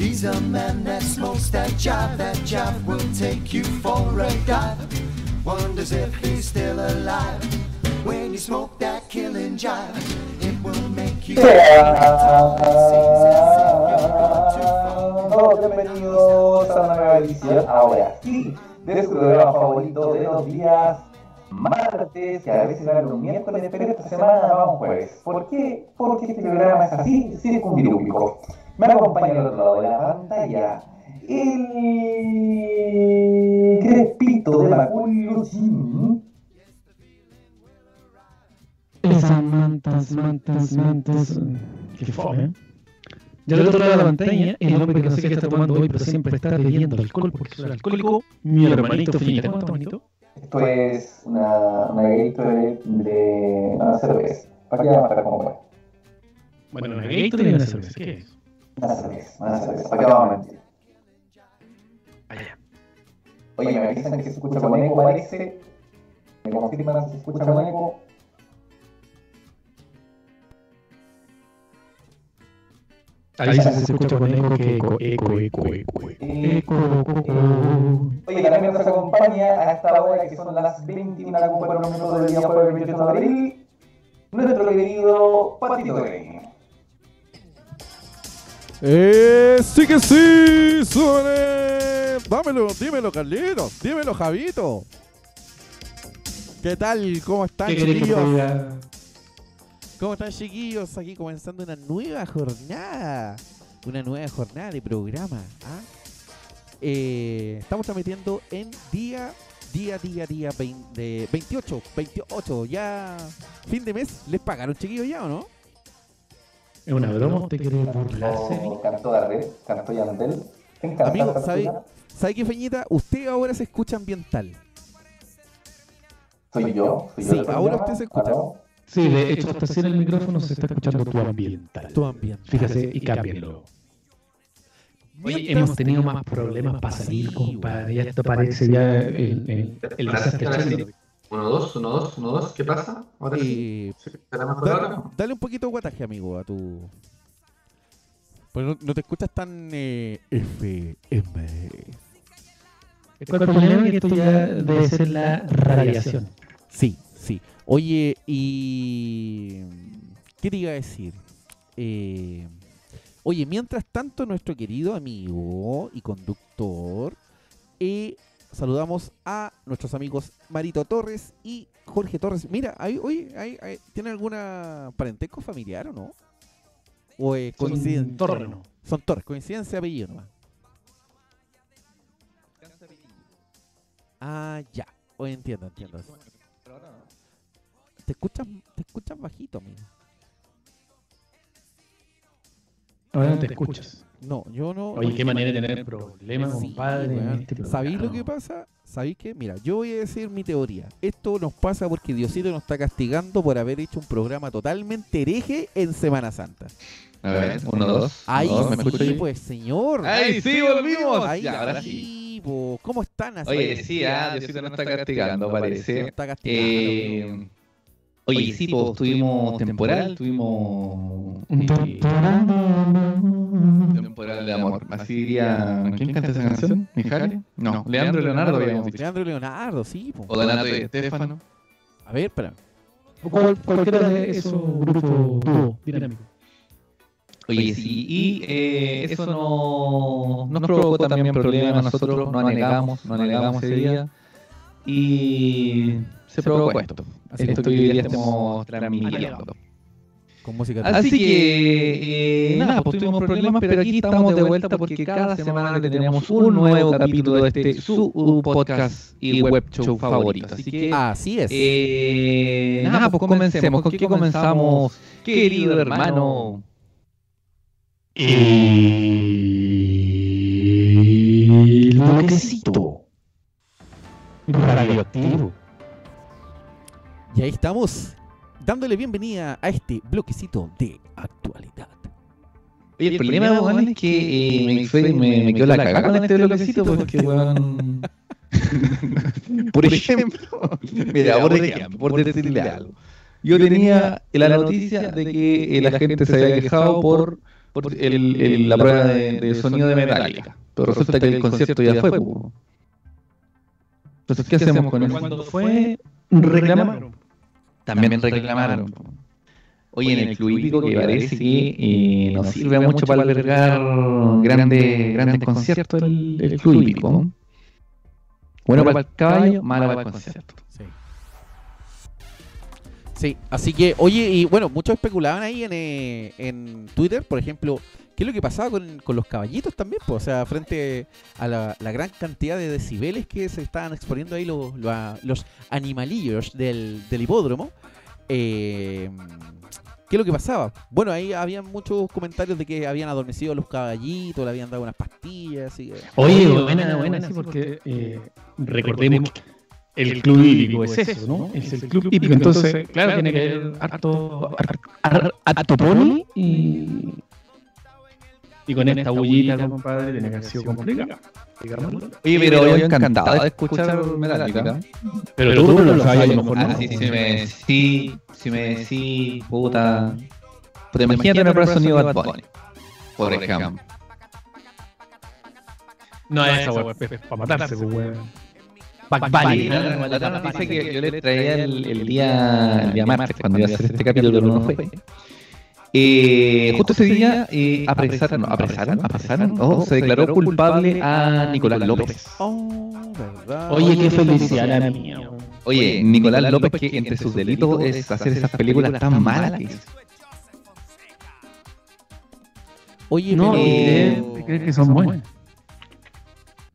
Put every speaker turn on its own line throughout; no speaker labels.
He's a man that smokes that jive, that jive will take you for a dive. Wonders if he's still alive. When you smoke that killing jive, it will make you.
Todos bienvenidos a una nueva edición, ahora sí, de su programa favorito de los días martes, que a veces era los miércoles, pero esta semana vamos jueves. ¿Por qué? Porque este programa es así, circunvirúbico. Me acompaña al otro lado de la pantalla el crespito de Maculio Jimmy.
Esas mantas, mantas, mantas. Qué fome. ¿eh? Y al otro lado de la pantalla, el hombre que no sé qué está tomando hoy, pero siempre está bebiendo alcohol porque soy alcohólico, mi hermanito finita. ¿Cómo está, hermanito?
Esto es una, una Gatorade de una cerveza. ¿Para qué vamos a estar como bueno?
Bueno, una Gatorade y una cerveza. ¿Qué es?
Una cerveza, una cerveza. ¿Para qué vamos a mentir? Oye, me avisan que se escucha con eco, parece. Me confirman si se escucha con eco.
Ahí se, se escucha con eco que eco, eco, eco, eco, eco. Eco.
Oye, también nos acompaña a esta hora que son las 21 a la minutos del día jueves 28 de abril, nuestro querido Patito Grey.
Eh, sí que sí, suene. Dámelo, dímelo, Carlitos, dímelo, Javito. ¿Qué tal? ¿Cómo están,
¿Qué querés que te
chiquillos? ¿Cómo están, chiquillos? Aquí comenzando una nueva jornada. Una nueva jornada de programa. ¿ah? Eh, estamos transmitiendo en día, día, día, día vein- de 28, 28. Ya fin de mes. ¿Les pagaron, chiquillos, ya o no?
¿Es una broma? ¿Usted quiere burlarse?
Oh, Cantó Darrell, cantó Yandel. ¿Te encanta
Amigo, ¿sabe? ¿sabe qué, Feñita? Usted ahora se escucha ambiental.
Soy yo. Soy yo
Sí, ahora usted se escucha.
Aló.
Sí, de hecho, hasta sin el micrófono se está escuchando tu ambiental.
Tu ambiental.
Fíjese y cámbienlo. Oye, hemos tenido más problemas para salir, compadre. Ya esto parece ya el, el, el desastre
Ahora sí.
chileno.
Uno, dos, uno, dos, uno, dos. ¿Qué pasa? Ahora sí. ¿Sí? ¿Será mejor
Dale,
ahora?
dale un poquito de guataje, amigo, a tu. Pues no, no te escuchas tan eh, FM.
¿Cuál problema es que esto ya debe ser la radiación?
Sí, sí. Oye, y. ¿Qué te iba a decir? Eh, oye, mientras tanto, nuestro querido amigo y conductor, eh, saludamos a nuestros amigos Marito Torres y Jorge Torres. Mira, ahí, oye, ahí, ahí, ¿tiene alguna parentesco familiar o no? ¿O es
Son
coincidencia?
Torres, ¿no?
Son Torres, coincidencia de apellido nomás. Ah, ya. Oye, entiendo, entiendo. Te escuchas, te escuchas bajito, amigo.
Ahora no te escuchas.
No, yo no.
Oye, qué manera de tener problemas,
Sí,
compadre. este
¿Sabéis lo que pasa? ¿Sabéis qué? Mira, yo voy a decir mi teoría. Esto nos pasa porque Diosito nos está castigando por haber hecho un programa totalmente hereje en Semana Santa.
A ver, uno, dos.
Ahí
dos, ¿me
sí,
ahí?
pues, señor.
¡Ay, sí, volvimos!
Ahí,
Ya, ahora
sí. ¿Cómo están? así?
Oye, sí, ah, Diosito nos está castigando,
Nos
parece.
está castigando.
Eh, oye, sí, pues tuvimos temporal, tuvimos.
Un
eh,
temporal.
temporal de amor. Así diría. ¿Quién canta esa canción? ¿Mijares? No, Leandro y Leonardo habíamos dicho.
Leandro Leonardo, sí. po.
O Donato y Estefano.
A ver, espera.
Cual- cualquiera de esos grupos dúo dinámicos.
Oye, sí, y eh, eso no, nos provocó también problemas a nosotros, no anegamos, no anegamos ese día, y se provocó esto, esto que hoy día estamos transmitiendo.
Con música.
Así que, eh, nada, pues tuvimos problemas, pero aquí estamos de vuelta porque cada semana le tenemos un nuevo capítulo de este su podcast y web show favorito. Así que,
Así es.
eh, nada, pues comencemos. ¿Con qué comenzamos, querido hermano?
El bloquecito radioactivo.
Y ahí estamos, dándole bienvenida a este bloquecito de actualidad.
Oye, el problema, weón, es que eh, me, fue- me, me quedó la cagada con este bloquecito porque, weón... por ejemplo, mira, por ejemplo, por decirle algo. Yo tenía la noticia de que la gente se había quejado por por el- el- la prueba de, de sonido de Metallica. Pero resulta que el concierto ya fue. Entonces, ¿qué hacemos con eso?
Cuando fue, reclamaron.
También reclamaron. Oye, en el club hípico que parece que eh, nos sirve mucho para albergar grandes, grandes conciertos el, el club hípico. ¿no? Bueno para el caballo, malo para el concierto.
Sí. Sí, así que, oye, y bueno, muchos especulaban ahí en, eh, en Twitter, por ejemplo, qué es lo que pasaba con, con los caballitos también, pues, o sea, frente a la, la gran cantidad de decibeles que se estaban exponiendo ahí los, los, los animalillos del, del hipódromo. Eh, ¿Qué es lo que pasaba? Bueno, ahí habían muchos comentarios de que habían adormecido a los caballitos, le habían dado unas pastillas, así que...
Oye, buena, buena, sí, porque eh, recordemos que el club hípico es eso, ¿no? Es el club hípico, entonces, claro, tiene que haber harto, harto, harto pony y, y con esta bullita, compadre, tiene que haber sido complicado.
Oye, pero yo encantado de escuchar Metallica.
Pero tú no lo sabes, a lo mejor
Ah,
no.
sí, sí, me, sí, sí, me, sí, puta. Pero imagínate una de sonido Bad Bunny, por ejemplo.
No, esa weá es para matarse, weón. Back
Sí,
Bunny,
la, que yo les traía el, el día, el día martes, cuando iba a hacer este capítulo, pero no fue. Eh, justo ese día eh, apresaron, no, apresaron, apresaron, oh, se declaró culpable a Nicolás López.
Oh, ¿verdad?
Oye, qué felicidad la mía.
Oye, Nicolás López, que entre sus delitos es hacer esas películas tan malas que hizo.
Oye,
No,
pero...
y crees- que son buenas.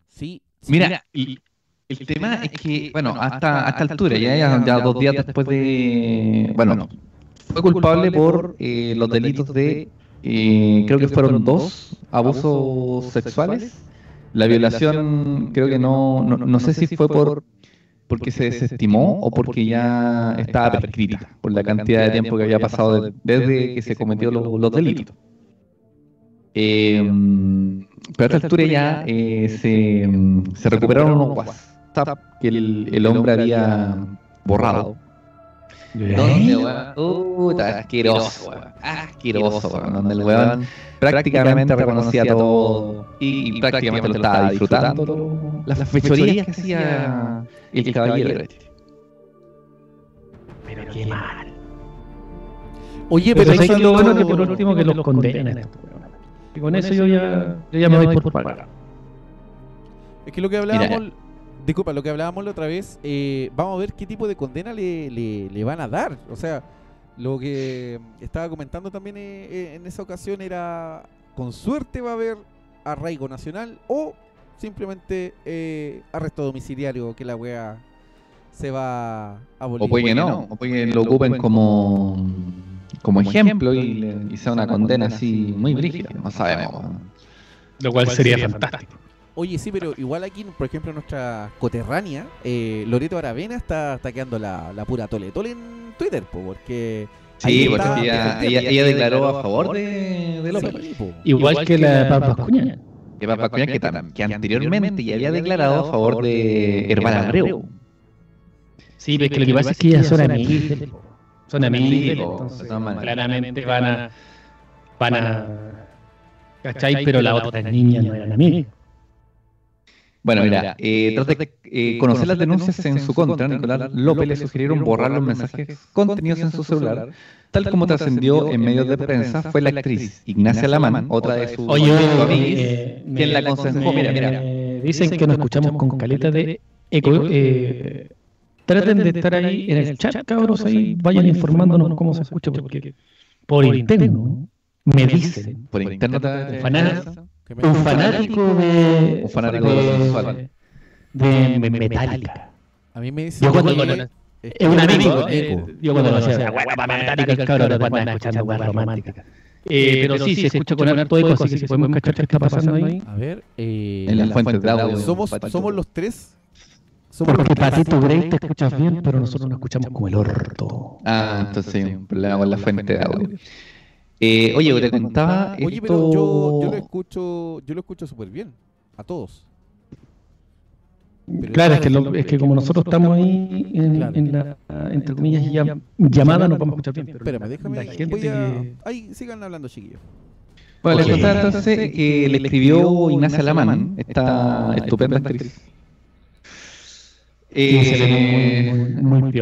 Sí, sí,
Mira, y el tema es que, bueno, hasta, hasta altura, ya, ya, ya dos días después de. Bueno, fue culpable por eh, los delitos de. eh, creo que fueron dos abusos sexuales. La violación, creo que no, no, no sé si fue por porque se desestimó o porque ya estaba prescrita por la cantidad de tiempo que había pasado de- desde que se cometió los, los delitos. Eh, pero a esta altura ya eh, se, se recuperaron unos WhatsApp que el, el hombre había borrado. ¿Dónde, weón? Puta, asqueroso, weón. Asqueroso, weón. Donde el weón prácticamente reconocía todo y, y prácticamente lo estaba disfrutando. Las fechorías que hacía el caballero este.
Pero qué mal.
Oye,
Pero
hay
lo bueno que por último que los condenen. weones. Y con eso yo ya, yo ya me doy por pagado.
Es que lo que hablábamos, disculpa, lo que hablábamos la otra vez, eh, vamos a ver qué tipo de condena le, le, le van a dar. O sea, lo que estaba comentando también eh, eh, en esa ocasión era, con suerte va a haber arraigo nacional o simplemente eh, arresto domiciliario, que la wea se va a abolir.
O puede que no, o puede que lo ocupen como, como ejemplo y, le- y sea una condena así muy brígida. No sabemos.
Lo cual sería fantástico.
Oye, sí, pero igual aquí, por ejemplo, nuestra coterránea, eh, Loreto Aravena está, está quedando la, la pura tole tole en Twitter, po, porque... ahí
Sí, porque
está
ella,
defendiendo.
ella, ella declaró a favor de, de López.
Sí.
Igual que la Papa Cuña.
Que, Papa Cuña, que, anteriormente ya había declarado a favor de Herbal Abreu.
Sí, pero es que lo que pasa es que ellas son amigas. Son amigas, entonces claramente van a... Van a... ¿Cachai? Pero las otras niñas no eran amigas.
Bueno, mira, eh, tras de eh, conocer las denuncias en su contra, Nicolás López le sugirieron borrar los mensajes contenidos en su celular, tal como trascendió en medios de prensa, fue la actriz Ignacia Lamán, otra de sus
Oye, eh,
quien la aconsejó. Mira, mira,
Dicen que nos escuchamos con caleta de eco. eh, traten de estar ahí en el chat, cabros, ahí vayan informándonos cómo se escucha, porque por interno me dicen
por interno te-
Fanático.
Que me-
un fanático de
Un fanático de
de, de Metallica.
A mí me dice...
Yo cuando
es
Es un amigo. eh, Yo cuando lo hacía, guapa Metallica, el cabrón, después andaba escuchando guapa romántica. Eh, pero sí, se escucha con harto eco, así que podemos cachar qué está pasando ahí.
A ver, eh,
en las fuentes de audio.
somos, somos los tres. Somos
Porque
los tres.
Patito Grey te escuchas bien, pero nosotros nos escuchamos como el orto.
Ah, entonces hay un problema con la fuente de audio. Eh, oye, te contaba
Oye,
esto...
pero yo, yo lo escucho, yo lo escucho súper bien. A todos. Pero-
Claro, es que, lo- es que como nosotros estamos ahí en,
Claro.
en la, entre comillas, llam- llamada, no podemos escuchar bien. pero
Espérame, déjame.
la gente
voy a-
que-
Ahí sigan hablando, chiquillos.
Bueno, les contaba entonces que le escribió Ignacia Laman, esta estupenda actriz. Eh,
muy, muy,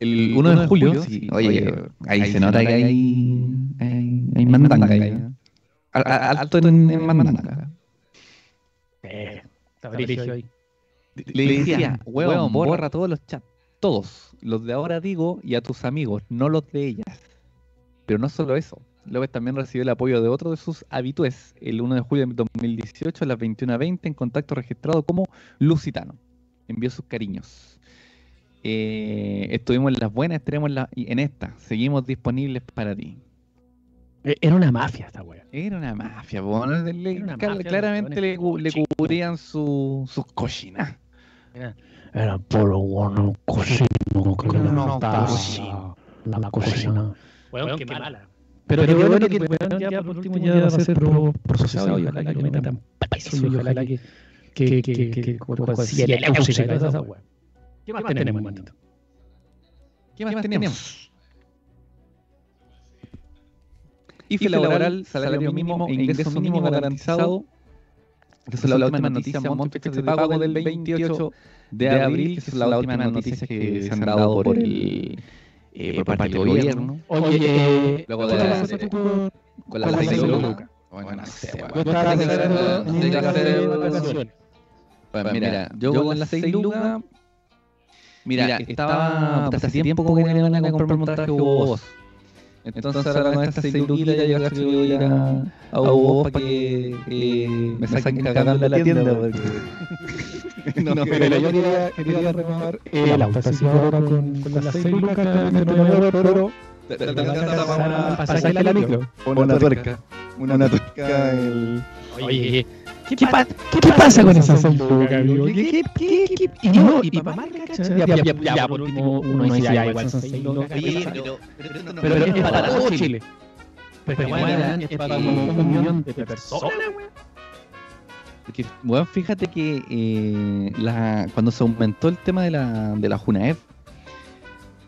el 1 de julio, sí, oye, ahí se nota que hay, hay mandanga. A- a- Alto en, en mandanga.
Eh, está.
Le decía, huevón, borra todos los chats. Todos. Los de ahora digo y a tus amigos, no los de ellas. Pero no solo eso. López también recibió el apoyo de otro de sus habitués el 1 de julio de 2018 a las 21.20 en contacto registrado como Lusitano. Envió sus cariños. Eh, estuvimos en las buenas, estaremos en, la- en esta. Seguimos disponibles para ti.
Eh, Era una mafia esta wea.
Era una mafia, po, ¿no? Le-
Era una
cal-
mafia de
claramente le, cu- le cubrían su- sus cochinas.
Era puro bueno cocino que
No,
no,
no,
estaba
cocino.
la cocina. Weón, qué mala. Pero qué bueno que el weón ya por último ya va a ser pro- procesado y ojalá que lo metan preso y ojalá que que que que que esa wea. ¿Qué más tenemos, Matito?
¿Qué más tenemos? IFE laboral, salario mínimo e ingreso mínimo garantizado. Esa es la última noticia, monto de pago del 28 de abril. Esa es la última noticia que se han dado por el eh, por parte del gobierno.
Oye, eh,
Luego
¿cuál
de-
vas a hacer tú con-
las lucas.
lucas?
Bueno, no sé, que mira, yo con las 6 lucas. Mira, estaba. hace tiempo que me van a comprar un traje Boss. Entonces ahora con estas 6 luquitas yo voy a ir a, para que eh, me saquen cagando de la tienda. Porque... no,
Pero yo quería, quería renovar el auto, así que ahora con, con las seis lucas que no voy a ver, pero la micro.
Una tuerca. Una tuerca. El...
Oye, ¿qué, pa- ¿qué pasa con esas seis lucas, amigo? ¿Qué, qué, qué, qué- Y no, y para más, ya, ya, ya, ya, por último, uno dice, ya, igual son seis. Pero, pero es para todo Chile. Pero, weón, es para un millón de personas,
Porque, bueno, fíjate que eh, la, cuando se aumentó el tema de la, de la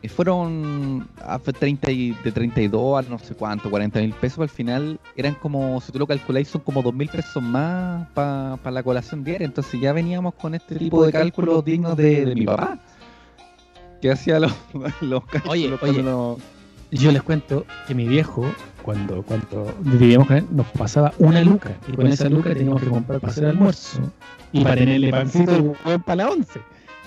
fueron a fue 30 y- de 32 a no sé cuánto, 40 mil pesos. Al final eran como, si tú lo calculáis, son como 2 mil pesos más para la colación diaria. Entonces ya veníamos con este tipo de cálculos dignos de, de mi papá, que hacía los, los cálculos.
Oye, oye. Yo les cuento que mi viejo, cuando, cuando vivíamos con él, nos pasaba una luca. Y con esa luca teníamos que comprar para hacer almuerzo y para tenerle pancito para la once.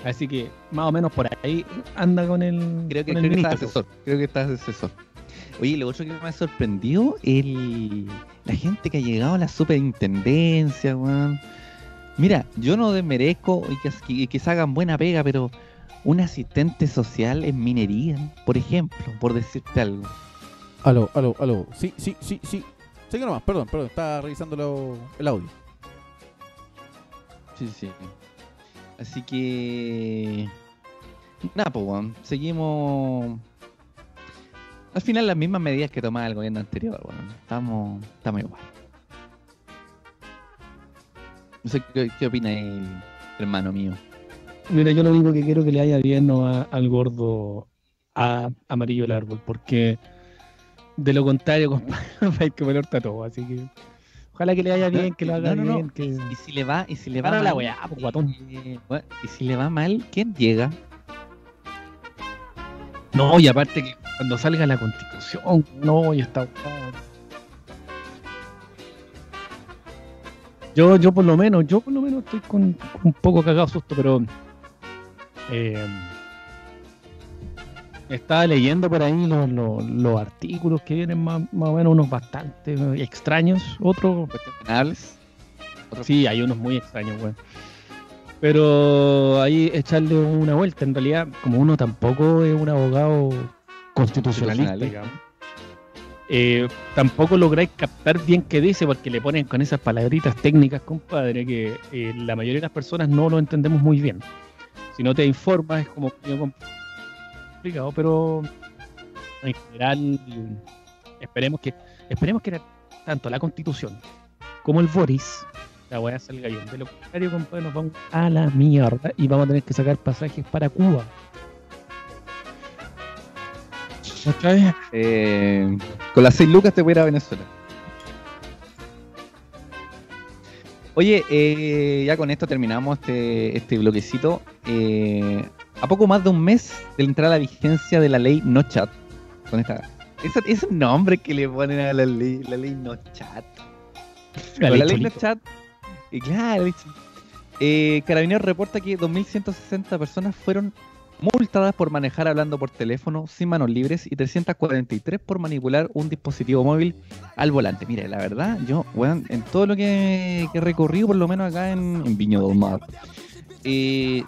Así que más o menos por ahí anda con el,
Creo que,
con
creo
el
que estás
ministro.
asesor. Creo que estás asesor. Oye, lo otro que me ha sorprendido el la gente que ha llegado a la superintendencia, weón. Mira, yo no desmerezco y que, que, que se hagan buena pega, pero un asistente social en minería, por ejemplo, por decirte algo.
Aló, aló, aló. Sí, sí, sí, sí. Sigue nomás, perdón, perdón. Estaba revisando lo- el audio.
Sí, sí. Así que. Nada, pues, weón. Seguimos. Al final, las mismas medidas que tomaba el gobierno anterior, weón. Estamos, estamos igual. No sé qué, opina el hermano mío.
Mira, yo lo único que quiero que le haya bien no a- al gordo a, amarillo del árbol, porque de lo contrario, compadre, ir que peor todo. Así que ojalá que le haya bien, que lo haga
No, no, no.
bien. Que...
Y si le va, y si le va
Para
mal,
la weá, pues, guatón.
eh, bueno, y si le va mal, ¿quién llega?
No, y aparte que cuando salga la constitución, no, y está. Yo, yo por lo menos, yo por lo menos estoy con, con un poco cagado susto, pero eh, estaba leyendo por ahí los, los, los artículos que vienen más, más o menos unos bastante extraños, otros
Cuestionables.
Sí, hay unos muy extraños, weón. Pero ahí echarle una vuelta. En realidad, como uno tampoco es un abogado constitucionalista, digamos, eh, tampoco lográis captar bien qué dice porque le ponen con esas palabritas técnicas, compadre, que eh, la mayoría de las personas no lo entendemos muy bien. Si no te informas es como complicado, pero en general esperemos que esperemos que tanto la Constitución como el Boris la weá salga bien. De lo contrario, compadre, nos vamos a la mierda y vamos a tener que sacar pasajes para Cuba.
Eh, con las seis lucas te voy a ir a Venezuela. Oye, eh, ya con esto terminamos este, este bloquecito. Eh, a poco más de un mes de entrar a la vigencia de la ley No Chat. Con esta, ese, ese nombre que le ponen a la ley, la ley No Chat.
La ley
No. Chat. Y claro, eh, Carabineros reporta que 2.160 personas fueron multadas por manejar hablando por teléfono sin manos libres y 343 por manipular un dispositivo móvil al volante. Mire, la verdad, yo, weón, en todo lo que, he recorrido, por lo menos acá en, en Viña del Mar, eh,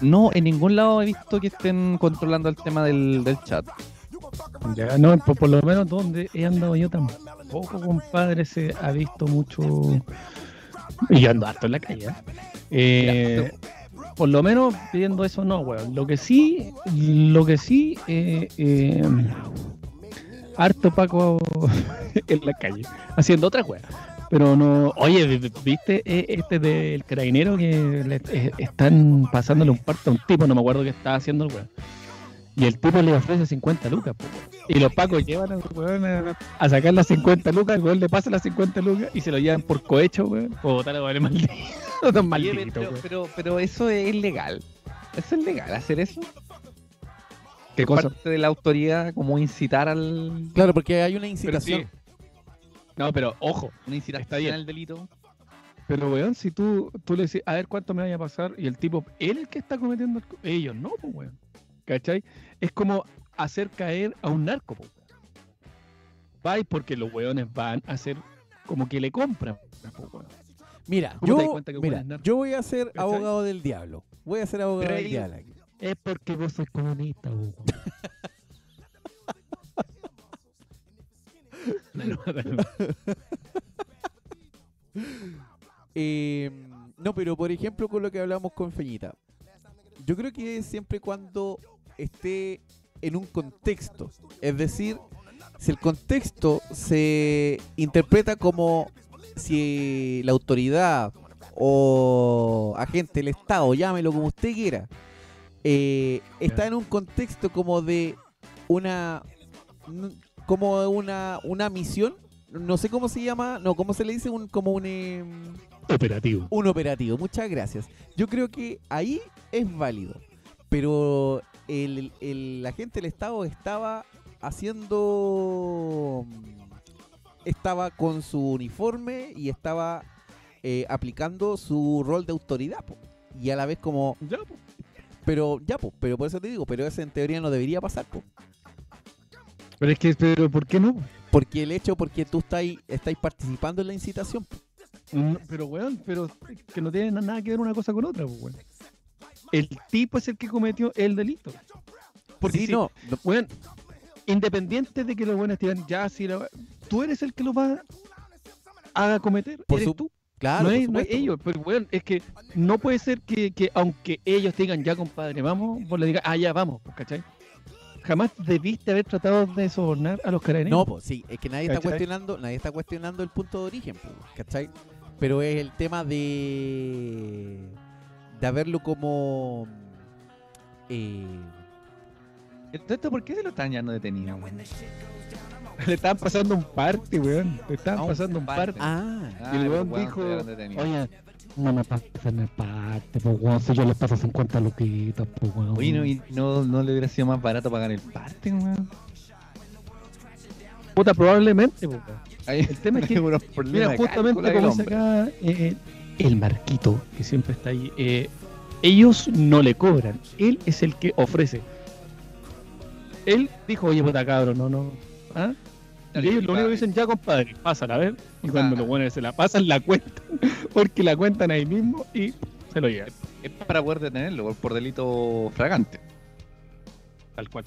no en ningún lado he visto que estén controlando el tema del, del chat.
Ya, no, por, por lo menos donde he andado yo tampoco, compadre, se ha visto mucho. Y yo ando harto en la calle. ¿eh? Eh, por lo menos pidiendo eso, no, weón. Lo que sí, lo que sí, eh, eh, harto Paco en la calle, haciendo otra weón. Pero no, oye, vi- vi- ¿viste eh, este del carabinero que le eh, están pasándole un parto a un tipo? No me acuerdo qué estaba haciendo el weón. Y el tipo le ofrece 50 lucas, po, weón. Y los pacos llevan al weón a, a sacar las 50 lucas, el weón le pasa las 50 lucas y se lo llevan por cohecho, weón. O botar a weón maldito.
Oye, pero, pero, pero eso es legal. ¿Eso es legal hacer eso?
¿Qué cosa?
Parte de la autoridad, como incitar al.
Claro, porque hay una
Pero
incitación.
No, pero ojo,
Una incitación
Está bien.
al delito.
pero weón, si tú, tú le decís, a ver cuánto me vaya a pasar, y el tipo, él el que está cometiendo el ellos no, pues weón. ¿Cachai? Es como hacer caer a un narco, pues. Vais porque los weones van a hacer como que le compran, pues, weón.
Mira,
¿Cómo te das
yo, mira, yo voy a ser
¿Cachai?
abogado del diablo. Voy a ser abogado del diablo aquí.
Es porque vos sos comunista, weón.
Eh, no, pero por ejemplo con lo que hablamos con Feñita. Yo creo que siempre cuando esté en un contexto. Es decir, si el contexto se interpreta como si la autoridad o agente del Estado, llámelo como usted quiera, eh, está en un contexto como de una como una, una misión, no sé cómo se llama, no, cómo se le dice, un, como un, em,
Operativo.
un operativo. Muchas gracias. Yo creo que ahí es válido, pero el, el agente del Estado estaba haciendo, estaba con su uniforme y estaba eh, aplicando su rol de autoridad, po. y a la vez como,
Ya, po.
pero ya, po, pero por eso te digo, pero eso en teoría no debería pasar, po.
Pero es que, pero ¿por qué no?
Porque el hecho, porque tú estáis, estáis participando en la incitación.
Mm, Pero, weón, pero que no tiene na- nada que ver una cosa con otra, weón. El tipo es el que cometió el delito. Porque
sí,
si-
no, no,
Weón, independiente de que los buenos digan, ya, si la- tú eres el que lo va a cometer,
Por
eres
su-
tú.
claro,
no, es, no es ellos, pero weón, es que no puede ser que, que aunque ellos digan, ya compadre, vamos, vos le digas, ah, ya vamos, pues, ¿cachai? Jamás debiste haber tratado de sobornar a los carabineros.
No, pues sí, es que nadie está cuestionando, nadie está cuestionando el punto de origen, po, ¿cachai? Pero es el tema de de haberlo como eh,
Entonces, ¿esto ¿por qué se lo están ya no detenido?
Le estaban pasando un party, weón. Le
Ah,
estaban
un
pasando un
party.
party.
ah,
Ah,
y el weón
weón,
dijo, oye, no me pasen el parte, pues weón, si yo les paso 50 luquitas, pues weón.
Oye, no, y no, no le hubiera sido más barato pagar el parte, weón.
Puta, probablemente, pues, weón.
Ahí
El tema es que,
hay
Mira, justamente como dice acá eh, el Marquito, que siempre está ahí, eh, ellos no le cobran, él es el que ofrece. Él dijo, oye, puta cabrón, no, no. ¿Ah? Ellos lo único que dicen, ya compadre, pásala, a ver. Y cuando los buenos se la pasan, la cuentan, porque la cuentan ahí mismo y se lo llevan,
Es para poder detenerlo por, delito fragante.
tal cual.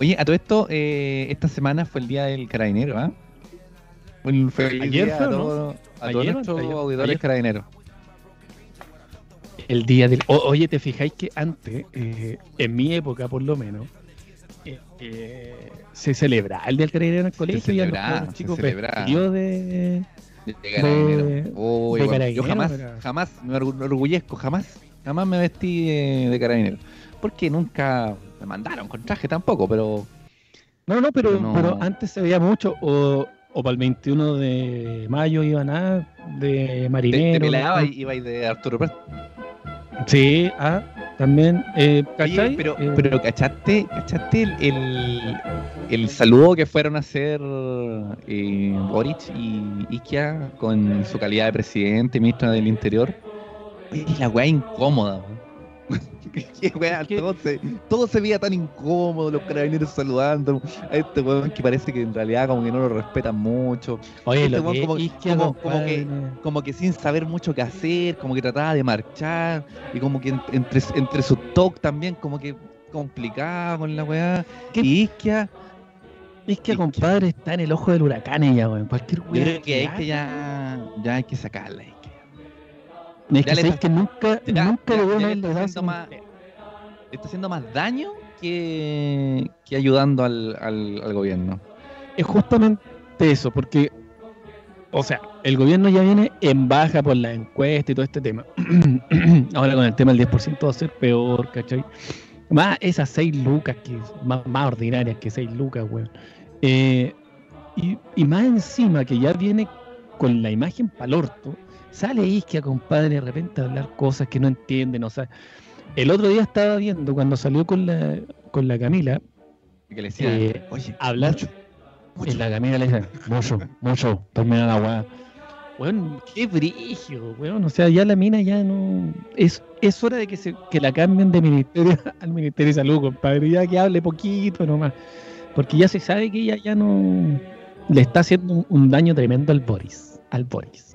Oye, a todo esto, eh, esta semana fue el día del carabinero, ¿ah? Un feliz
Ayer
día
fue,
a
¿no?
todos, a todos nuestros auditores
Ayer.
carabineros.
El día del. o- oye, ¿te fijáis que antes, eh, en mi época por lo menos, eh, eh, se celebraba el día del carabinero en el colegio y los
se
chicos
celebraba.
vestidos de.
Carabinero.
De-
Oh,
de
igual,
carabinero,
yo jamás, jamás me orgu- me orgullezco, jamás, jamás me vestí de, carabinero. Porque nunca me mandaron con traje tampoco, pero
No, no, pero,
No.
pero antes se veía mucho. O o para el 21 de mayo iban a de
Te,
marinero.
te peleaba y iba de Arturo Prat.
Sí, ah, también. Eh,
pero,
Eh,
pero ¿cachaste, cachaste el, el, el saludo que fueron a hacer eh, Boric y Isquia con su calidad de presidente y ministro del Interior? Oye, la weá incómoda, weón. Qué weá,
¿Qué?
todo se, todo se veía tan incómodo, los carabineros saludando a este weón que parece que en realidad como que no lo respetan mucho.
Oye,
este
lo
weón
que
como-
Isquia,
como- como que- como que sin saber mucho qué hacer, como que trataba de marchar, y como que en- entre, entre sus talk también, como que complicado con la weá.
¿Qué?
Y Isquia,
Isquia, compadre, está en el ojo del huracán ella, weón. Cualquier
yo
weá
creo que
haga.
Isquia ya, ya hay que sacarla.
Es que que nunca, nunca le
le está haciendo más- está haciendo más daño que, que ayudando al, al, al gobierno.
Es justamente eso, porque, o sea, el gobierno ya viene en baja por la encuesta y todo este tema. Ahora con el tema del 10% va a ser peor, ¿cachai? Más esas 6 lucas, que más, más ordinarias que 6 lucas, weón. Eh, y, y más encima que ya viene con la imagen pa'l orto, sale Isquia, compadre, de repente a hablar cosas que no entienden, o sea... El otro día estaba viendo cuando salió con la, con la Camila,
Que le decía,
Eh,
oye,
hablar
mucho,
en la Camila le dice, mucho, mucho, termina la weá. Weón, qué brígido, weón. O sea, ya la mina ya no. Es, es hora de que se que la cambien de ministerio al Ministerio de Salud, compadre. Ya que hable poquito nomás. Porque ya se sabe que ella ya no. Le está haciendo un, un daño tremendo al Boris. Al Boris.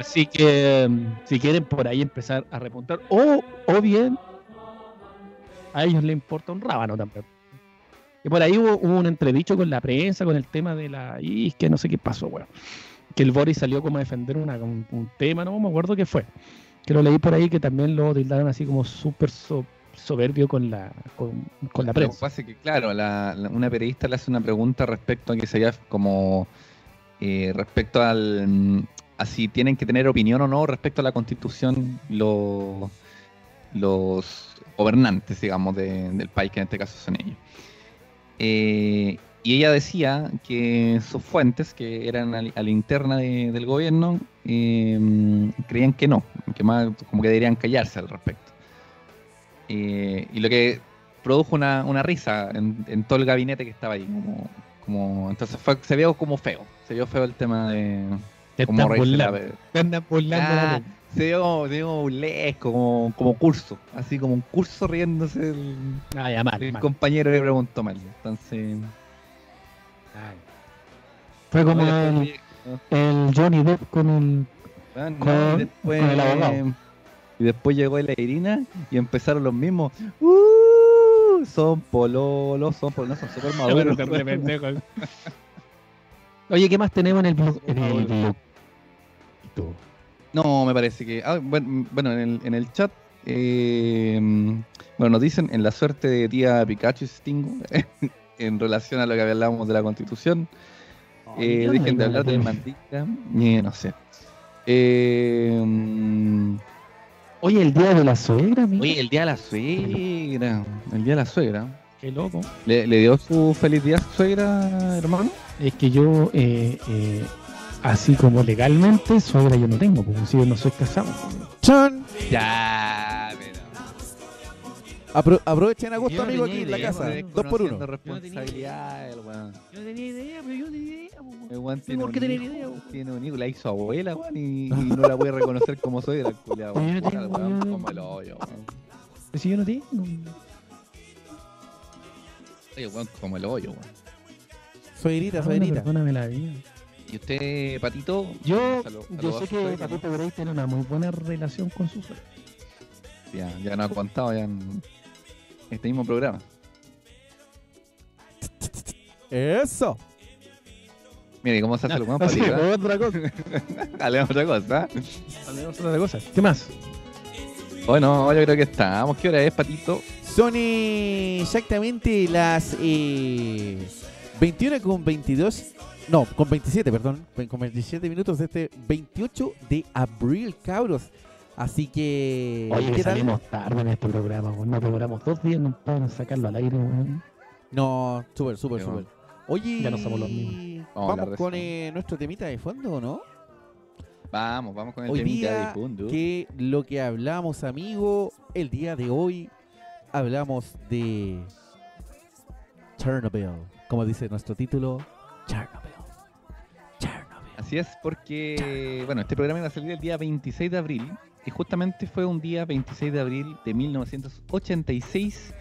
Así que, mm, si quieren por ahí empezar a repuntar, o, o bien, a ellos les importa un rábano también. Y por ahí hubo, hubo un entredicho con la prensa, con el tema de la y que no sé qué pasó, weón. Que el Boris salió como a defender una, un, un tema, no me acuerdo qué fue. Que lo leí por ahí que también lo tildaron así como súper so- soberbio con la, con, con la
Lo que
prensa.
pasa es que, claro, la- la- una periodista le hace una pregunta respecto a que se haya como eh, respecto al a si tienen que tener opinión o no respecto a la constitución los gobernantes, digamos, de- del país, que en este caso son ellos. Eh, y ella decía que sus fuentes, que eran a, la interna de- del gobierno, eh, creían que no, que más como que deberían callarse al respecto. Eh, y lo que produjo una, risa en, todo el gabinete que estaba ahí. Como, como, entonces fue, se vio como feo. Se vio feo el tema de
Te están
la-
burlando, te andan burlando la
Ah, se vio, se vio burlesco, como, como curso. Así como un curso riéndose el,
Ah, ya, mal,
el
mal.
compañero que preguntó mal. Entonces.
Ay. Fue como el, el Johnny Depp con el.
Bueno,
Con-
no, después,
con el abogado.
Y después llegó la Irina y empezaron los mismos. "Uh, son pololos, son pololos, son súper maduros.
Oye, ¿qué más tenemos en el blog? En el blog.
No, me parece que. ah, bueno, bueno, en el, en el chat. eh, bueno, nos dicen en la suerte de tía Pikachu y Stingo. en relación a lo que hablábamos de la constitución. Eh,
¿qué
dejen de hablar de mandita. Eh, no sé. Eh,
Oye, el día de la suegra, amigo.
oye, el día de la suegra. El día de la suegra.
Qué loco.
¿Le, le dio su feliz día a su suegra, hermano?
Es que yo, eh, eh, así como legalmente, suegra yo no tengo, porque si yo no soy casado.
¡Chan!
Ya, pero.
Apro- aprovechen agosto,
Yo no
amigo,
tenía
aquí en la casa. Dos por uno.
responsabilidad, el weón.
Yo no tenía idea, pero yo no tenía idea.
El weón tiene
¿Por qué tener idea, weón?
Tiene un hijo, la hizo abuela, weón, y, y no la puede reconocer como soy
no
Puta,
tengo-
el weón,
yo no-
como el hoyo, weón.
Pero si yo no tengo.
Oye, weón, como el hoyo, weón.
Suegrita, suegrita.
Perdóname la vida.
¿Y usted, Patito?
Yo, yo sé que
suegra, ¿no?
Patito Grey tiene una muy buena relación con su suegra.
Ya, ya nos ha contado ya en este mismo programa.
Eso.
Mire, ¿cómo se hace weón,
Así,
Patito? eh?
otra cosa.
Dale otra cosa.
Hablemos otra cosa. ¿Qué más?
Bueno, yo creo que estamos. ¿Qué hora es, Patito?
Son eh, exactamente las eh, 21 con 22. No, con 27, perdón. Con 27 minutos de este 28 de abril, cabros. Así que.
Oye,
¿qué tal?
salimos tarde en este programa, weón. Nos demoramos dos días no para sacarlo al aire, weón.
No, súper, súper, súper. Oye,
Ya no somos los mismos.
Vamos,
con eh, nuestro temita de fondo, ¿o no?
Vamos, vamos con el
Hoy
temita
día
de fondo.
que lo que hablamos, amigo, el día de hoy hablamos de Chernobyl, como dice nuestro título, Chernobyl. Chernobyl.
Así es, porque bueno, este programa iba a salir el día 26 de abril y justamente fue un día 26 de abril de 1986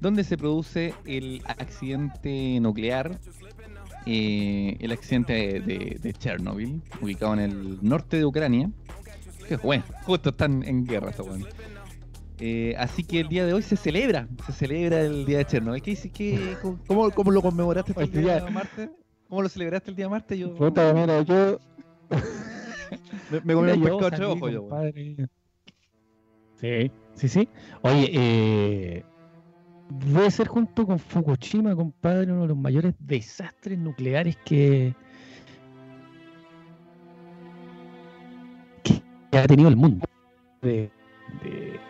donde se produce el accidente nuclear, eh, el accidente de, de- de Chernobyl, ubicado en el norte de Ucrania. Que bueno, justo están en guerra weones. Eh, así que el día de hoy se celebra, se celebra el día de Chernobyl. ¿Qué? ¿Qué, cómo, cómo lo conmemoraste el día martes? ¿Cómo lo celebraste el día martes? Yo
Puta, mira, yo.
me, me comí un pescado de ojo yo.
Sí, sí, sí. Oye, eh, debe ser junto con Fukushima, compadre, uno de los mayores desastres nucleares que, que ha tenido el mundo. De, de-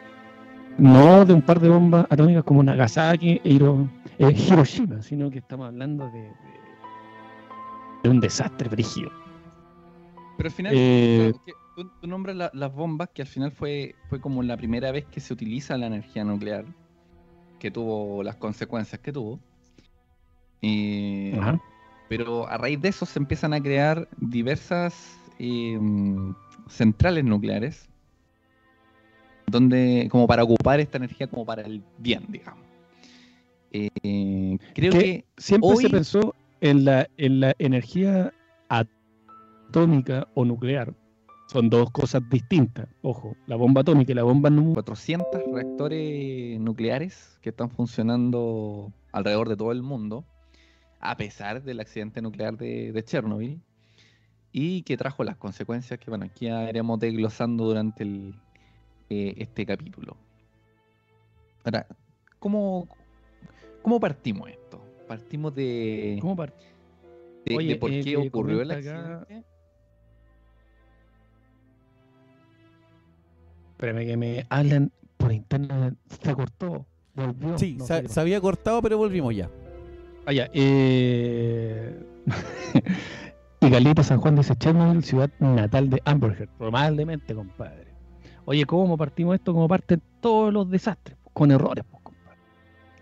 no de un par de bombas atómicas como Nagasaki e Hiro- eh, Hiroshima, sino que estamos hablando de, de- de un desastre brígido.
Pero al final,
Eh,
tú, tú nombras la- las bombas, que al final fue, fue como la primera vez que se utiliza la energía nuclear, que tuvo las consecuencias que tuvo. Eh,
Ajá.
pero a raíz de eso se empiezan a crear diversas eh, centrales nucleares, donde como para ocupar esta energía como para el bien, digamos. Eh, creo
Que
que
siempre se pensó en la, en la energía atómica o nuclear. Son dos cosas distintas. Ojo, la bomba atómica y la bomba nuclear.
400 reactores nucleares que están funcionando alrededor de todo el mundo, a pesar del accidente nuclear de, de Chernobyl, y que trajo las consecuencias que, bueno, aquí ya iremos desglosando durante el, eh, este capítulo. Ahora, ¿cómo, ¿cómo partimos esto? Partimos de,
¿Cómo par-
de- por
eh,
qué
que
ocurrió el
comenta acá-
accidente.
Espérame que me hablan por internet. Se cortó. Volvió.
Sí,
no
se, había cortado, pero volvimos ya.
Ah, ya, eh... y Galita San Juan dice Chernobyl, ciudad natal de Amber Heard. Probablemente, compadre. Oye, ¿cómo partimos esto? Como parten todos los desastres, pues, con errores, pues, compadre.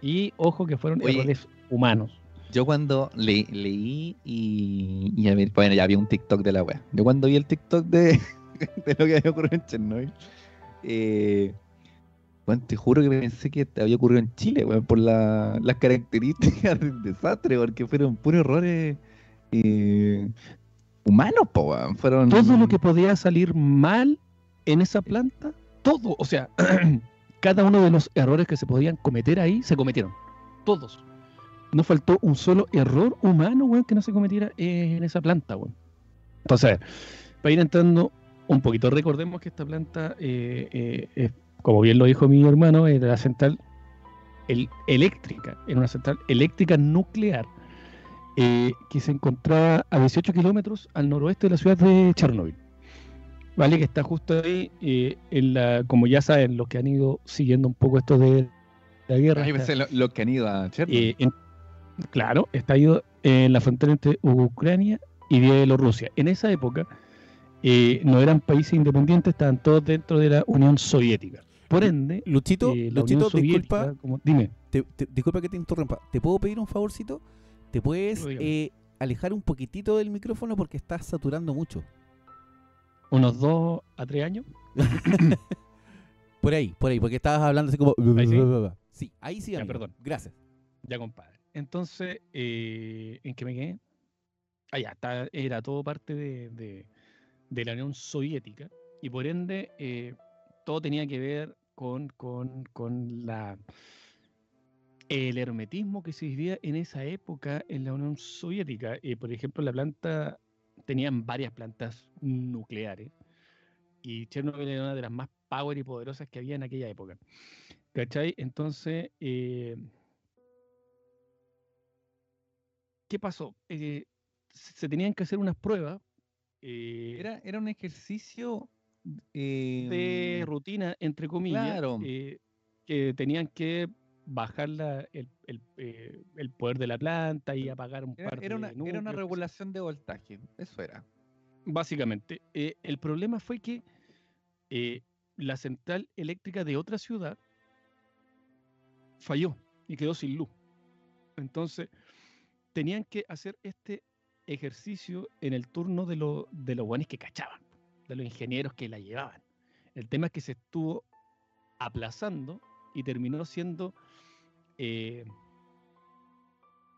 Y ojo que fueron
Oye.
errores humanos.
Yo cuando le- leí y, y a ver, bueno, ya había un TikTok de la wea. Yo cuando vi el TikTok de, de lo que había ocurrido en Chernobyl, eh, bueno, te juro que pensé que había ocurrido en Chile, weón, por la- las características del desastre, porque fueron puros errores eh, humanos, po, weón. Fueron
Todo lo que podía salir mal en esa planta, todo, o sea, cada uno de los errores que se podían cometer ahí, se cometieron. Todos. No faltó un solo error humano, weón, que no se cometiera en esa planta, weón. Entonces, para ir entrando un poquito, recordemos que esta planta, eh, eh, es, como bien lo dijo mi hermano, era la central el- eléctrica, era una central eléctrica nuclear eh, que se encontraba a 18 kilómetros al noroeste de la ciudad de Chernóbil. ¿Vale? Que está justo ahí, eh, en la, como ya saben, los que han ido siguiendo un poco esto de la guerra.
Ay,
está-
lo, lo que han ido a
eh, en- claro, está ahí en la frontera entre Ucrania y Bielorrusia. En esa época eh, no eran países independientes, estaban todos dentro de la Unión Soviética. Por ende,
Luchito,
eh, la
Luchito,
Unión
disculpa,
como- dime,
te- te- disculpa que te interrumpa. ¿Te puedo pedir un favorcito? ¿Te puedes eh, alejar un poquitito del micrófono porque estás saturando mucho?
Unos dos a tres años.
Por ahí, por ahí, porque estabas hablando así como...
Ahí sí.
Sí, ahí sí,
Ya, perdón.
Gracias.
Ya, compadre. Entonces, eh, ¿en qué me quedé? Ah, ya, está- era todo parte de, de- de la Unión Soviética y por ende eh, todo tenía que ver con, con, con la, el hermetismo que se vivía en esa época en la Unión Soviética. Eh, por ejemplo, la planta, tenían varias plantas nucleares y Chernobyl era una de las más power y poderosas que había en aquella época. ¿Cachai? Entonces, eh, ¿qué pasó? Eh, se tenían que hacer unas pruebas eh,
Era, era un ejercicio
de rutina, entre comillas,
claro.
que tenían que bajar la- el, el, eh, el poder de la planta y apagar un
Era,
par
era
de
una, era una regulación de voltaje, eso era.
Básicamente, eh, el problema fue que eh, la central eléctrica de otra ciudad falló y quedó sin luz. Entonces, tenían que hacer este ejercicio en el turno de, lo- de los guanes que cachaban, de los ingenieros que la llevaban. El tema es que se estuvo aplazando y terminó siendo eh,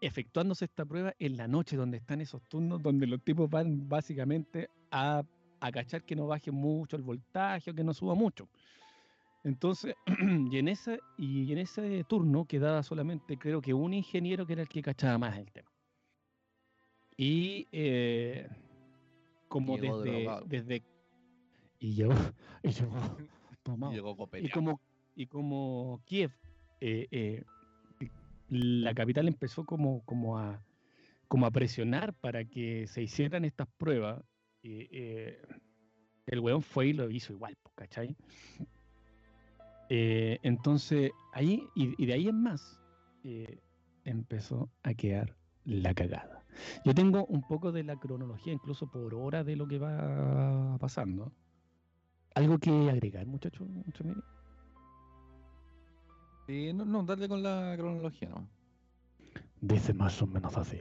efectuándose esta prueba en la noche, donde están esos turnos, donde los tipos van básicamente a, a cachar que no baje mucho el voltaje o que no suba mucho. Entonces, y en, esa, y en ese turno quedaba solamente, creo que un ingeniero que era el que cachaba más el tema. Y eh, como
Llegó
desde,
drogado.
desde. Y llegó, y llegó tomado.
Y llegó
Y
copeteado.
como, y como Kiev, eh, eh, la capital empezó como, como, a, como a presionar para que se hicieran estas pruebas, eh, eh, el weón fue y lo hizo igual, ¿cachai? Eh, entonces, ahí, y, y de ahí en más, eh, empezó a quedar la cagada. Yo tengo un poco de la cronología, incluso por hora, de lo que va pasando. ¿Algo que agregar, muchachos?
Sí, no, no, dale con la cronología, ¿no?
Dice más o menos así.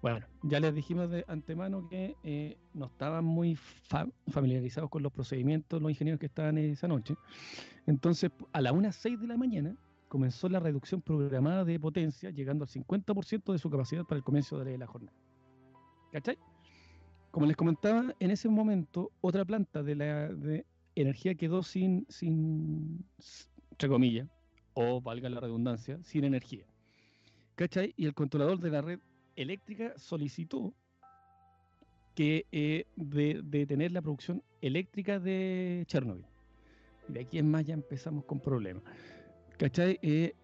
Bueno, ya les dijimos de antemano que eh, no estaban muy fa- familiarizados con los procedimientos los ingenieros que estaban esa noche. Entonces, a las 1.06 de la mañana comenzó la reducción programada de potencia, llegando al 50% de su capacidad para el comienzo de la jornada. ¿Cachai? Como les comentaba, en ese momento otra planta de, la, de energía quedó sin, sin, entre comillas, o valga la redundancia, sin energía. ¿Cachai? Y el controlador de la red eléctrica solicitó que eh, tener la producción eléctrica de Chernobyl. Y de aquí en más ya empezamos con problemas. ¿Cachai? Eh,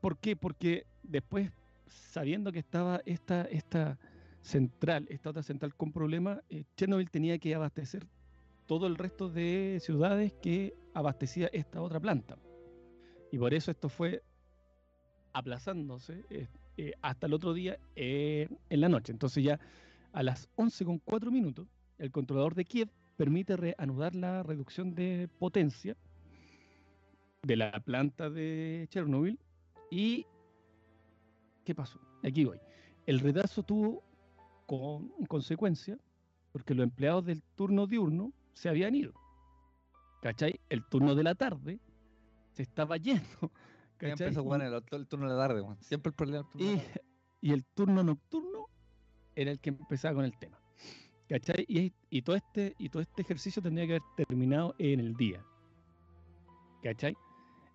¿Por qué? Porque después, sabiendo que estaba esta, esta central, esta otra central con problemas, eh, Chernobyl tenía que abastecer todo el resto de ciudades que abastecía esta otra planta. Y por eso esto fue aplazándose eh, eh, hasta el otro día eh, en la noche. Entonces ya a las 11.4 minutos, el controlador de Kiev permite reanudar la reducción de potencia de la planta de Chernobyl. ¿Y qué pasó? Aquí voy. El retraso tuvo con consecuencia porque los empleados del turno diurno se habían ido. ¿Cachai? El turno de la tarde se estaba yendo. ¿cachai?
empezó bueno, el, el turno de la tarde. Siempre el problema.
Y, y el turno nocturno era el que empezaba con el tema. ¿Cachai? Y, y todo este, y todo este ejercicio tendría que haber terminado en el día. ¿Cachai?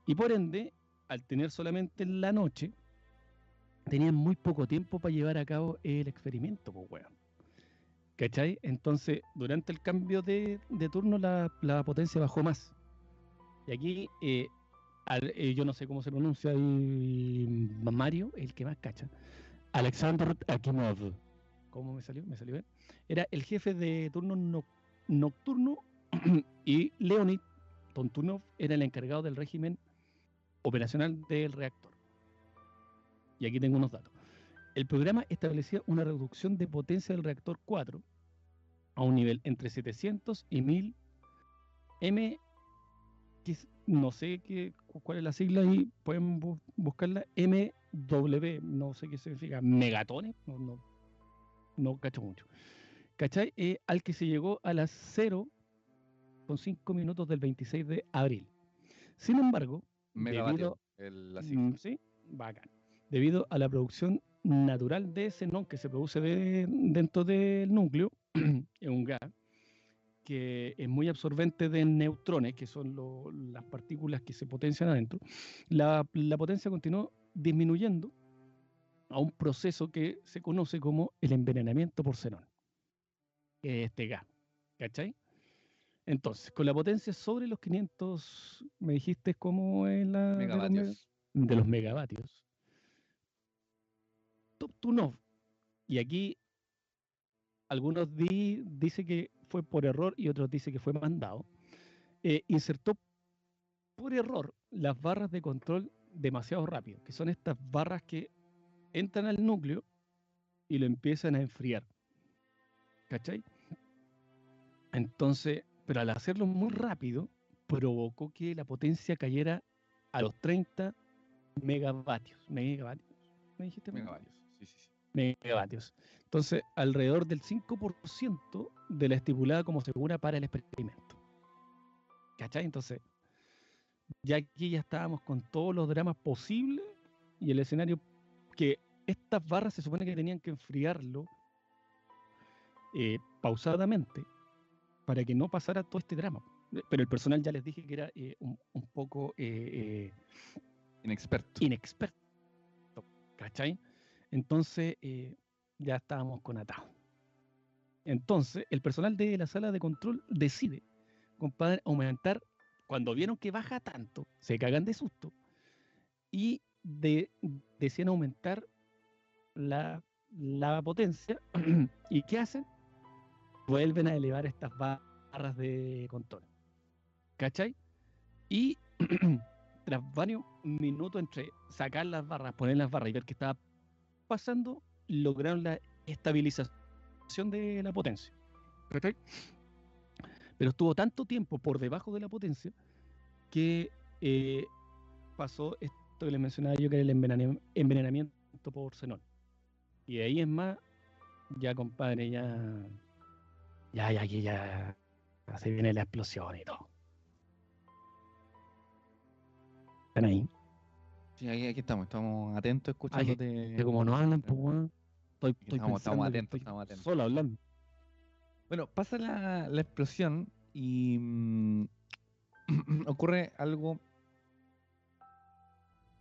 Y por ende, al tener solamente la noche, tenían muy poco tiempo para llevar a cabo el experimento, pues weón. ¿Cachai? Entonces, durante el cambio de, turno, la, potencia bajó más. Y aquí, eh, eh, yo no sé cómo se pronuncia, y Mario, el que más cacha. Alexander Akimov. ¿Cómo me salió? ¿Me salió bien? Era el jefe de turno no- nocturno y Leonid Tontunov era el encargado del régimen operacional del reactor. Y aquí tengo unos datos. El programa establecía una reducción de potencia del reactor 4 a un nivel entre 700 y 1000 M, que no sé qué, cu- cuál es la sigla y pueden bu- buscarla, MW, no sé qué significa, megatones, no, no, no cacho mucho. ¿Cachai? Eh, al que se llegó a las 0 con 5 minutos del 26 de abril. Sin embargo, debido-
el, la sigla.
Mm, sí, bacán. Debido a la producción natural de xenón que se produce de- dentro del núcleo, es un gas que es muy absorbente de neutrones, que son lo- las partículas que se potencian adentro, la, la potencia continuó disminuyendo a un proceso que se conoce como el envenenamiento por xenón, que es este gas. ¿Cachai? Entonces, con la potencia sobre los 500, me dijiste cómo es la... de los mega-
Megavatios.
de los megavatios. Toptunov. Y aquí algunos di, dice que fue por error y otros dice que fue mandado. eh, insertó por error las barras de control demasiado rápido, que son estas barras que entran al núcleo y lo empiezan a enfriar. ¿Cachai? Entonces, pero al hacerlo muy rápido, provocó que la potencia cayera a los 30 megavatios. ¿Megavatios? ¿Me dijiste?
Megavatios. Sí, sí, sí.
Megavatios. Entonces, alrededor del 5% de la estipulada como segura para el experimento. ¿Cachai? Entonces, ya aquí ya estábamos con todos los dramas posibles y el escenario que estas barras se supone que tenían que enfriarlo eh, pausadamente para que no pasara todo este drama. Pero el personal ya les dije que era eh, un, un poco eh, eh,
Inexperto.
inexperto. ¿Cachai? Entonces eh, ya estábamos con atado. Entonces el personal de la sala de control decide, compadre, aumentar. Cuando vieron que baja tanto, se cagan de susto y de, deciden aumentar la, la potencia. ¿Y qué hacen? Vuelven a elevar estas barras de control. ¿Cachai? Y tras varios minutos entre sacar las barras, poner las barras y ver qué estaba pasando, lograron la estabilización de la potencia. Pero estuvo tanto tiempo por debajo de la potencia que eh, pasó esto que les mencionaba yo, que era el envenenami- envenenamiento por xenón. Y de ahí es más, ya compadre, ya. Ya, ya, aquí ya. Se viene la explosión y todo. ¿Están ahí?
Sí, aquí estamos, estamos atentos escuchándote.
Que como no hablan, pues, weón, Estoy, estoy
Estamos- atentos,
estoy
estamos atentos.
Solo hablando.
Bueno, pasa la, la explosión y mm, ocurre algo,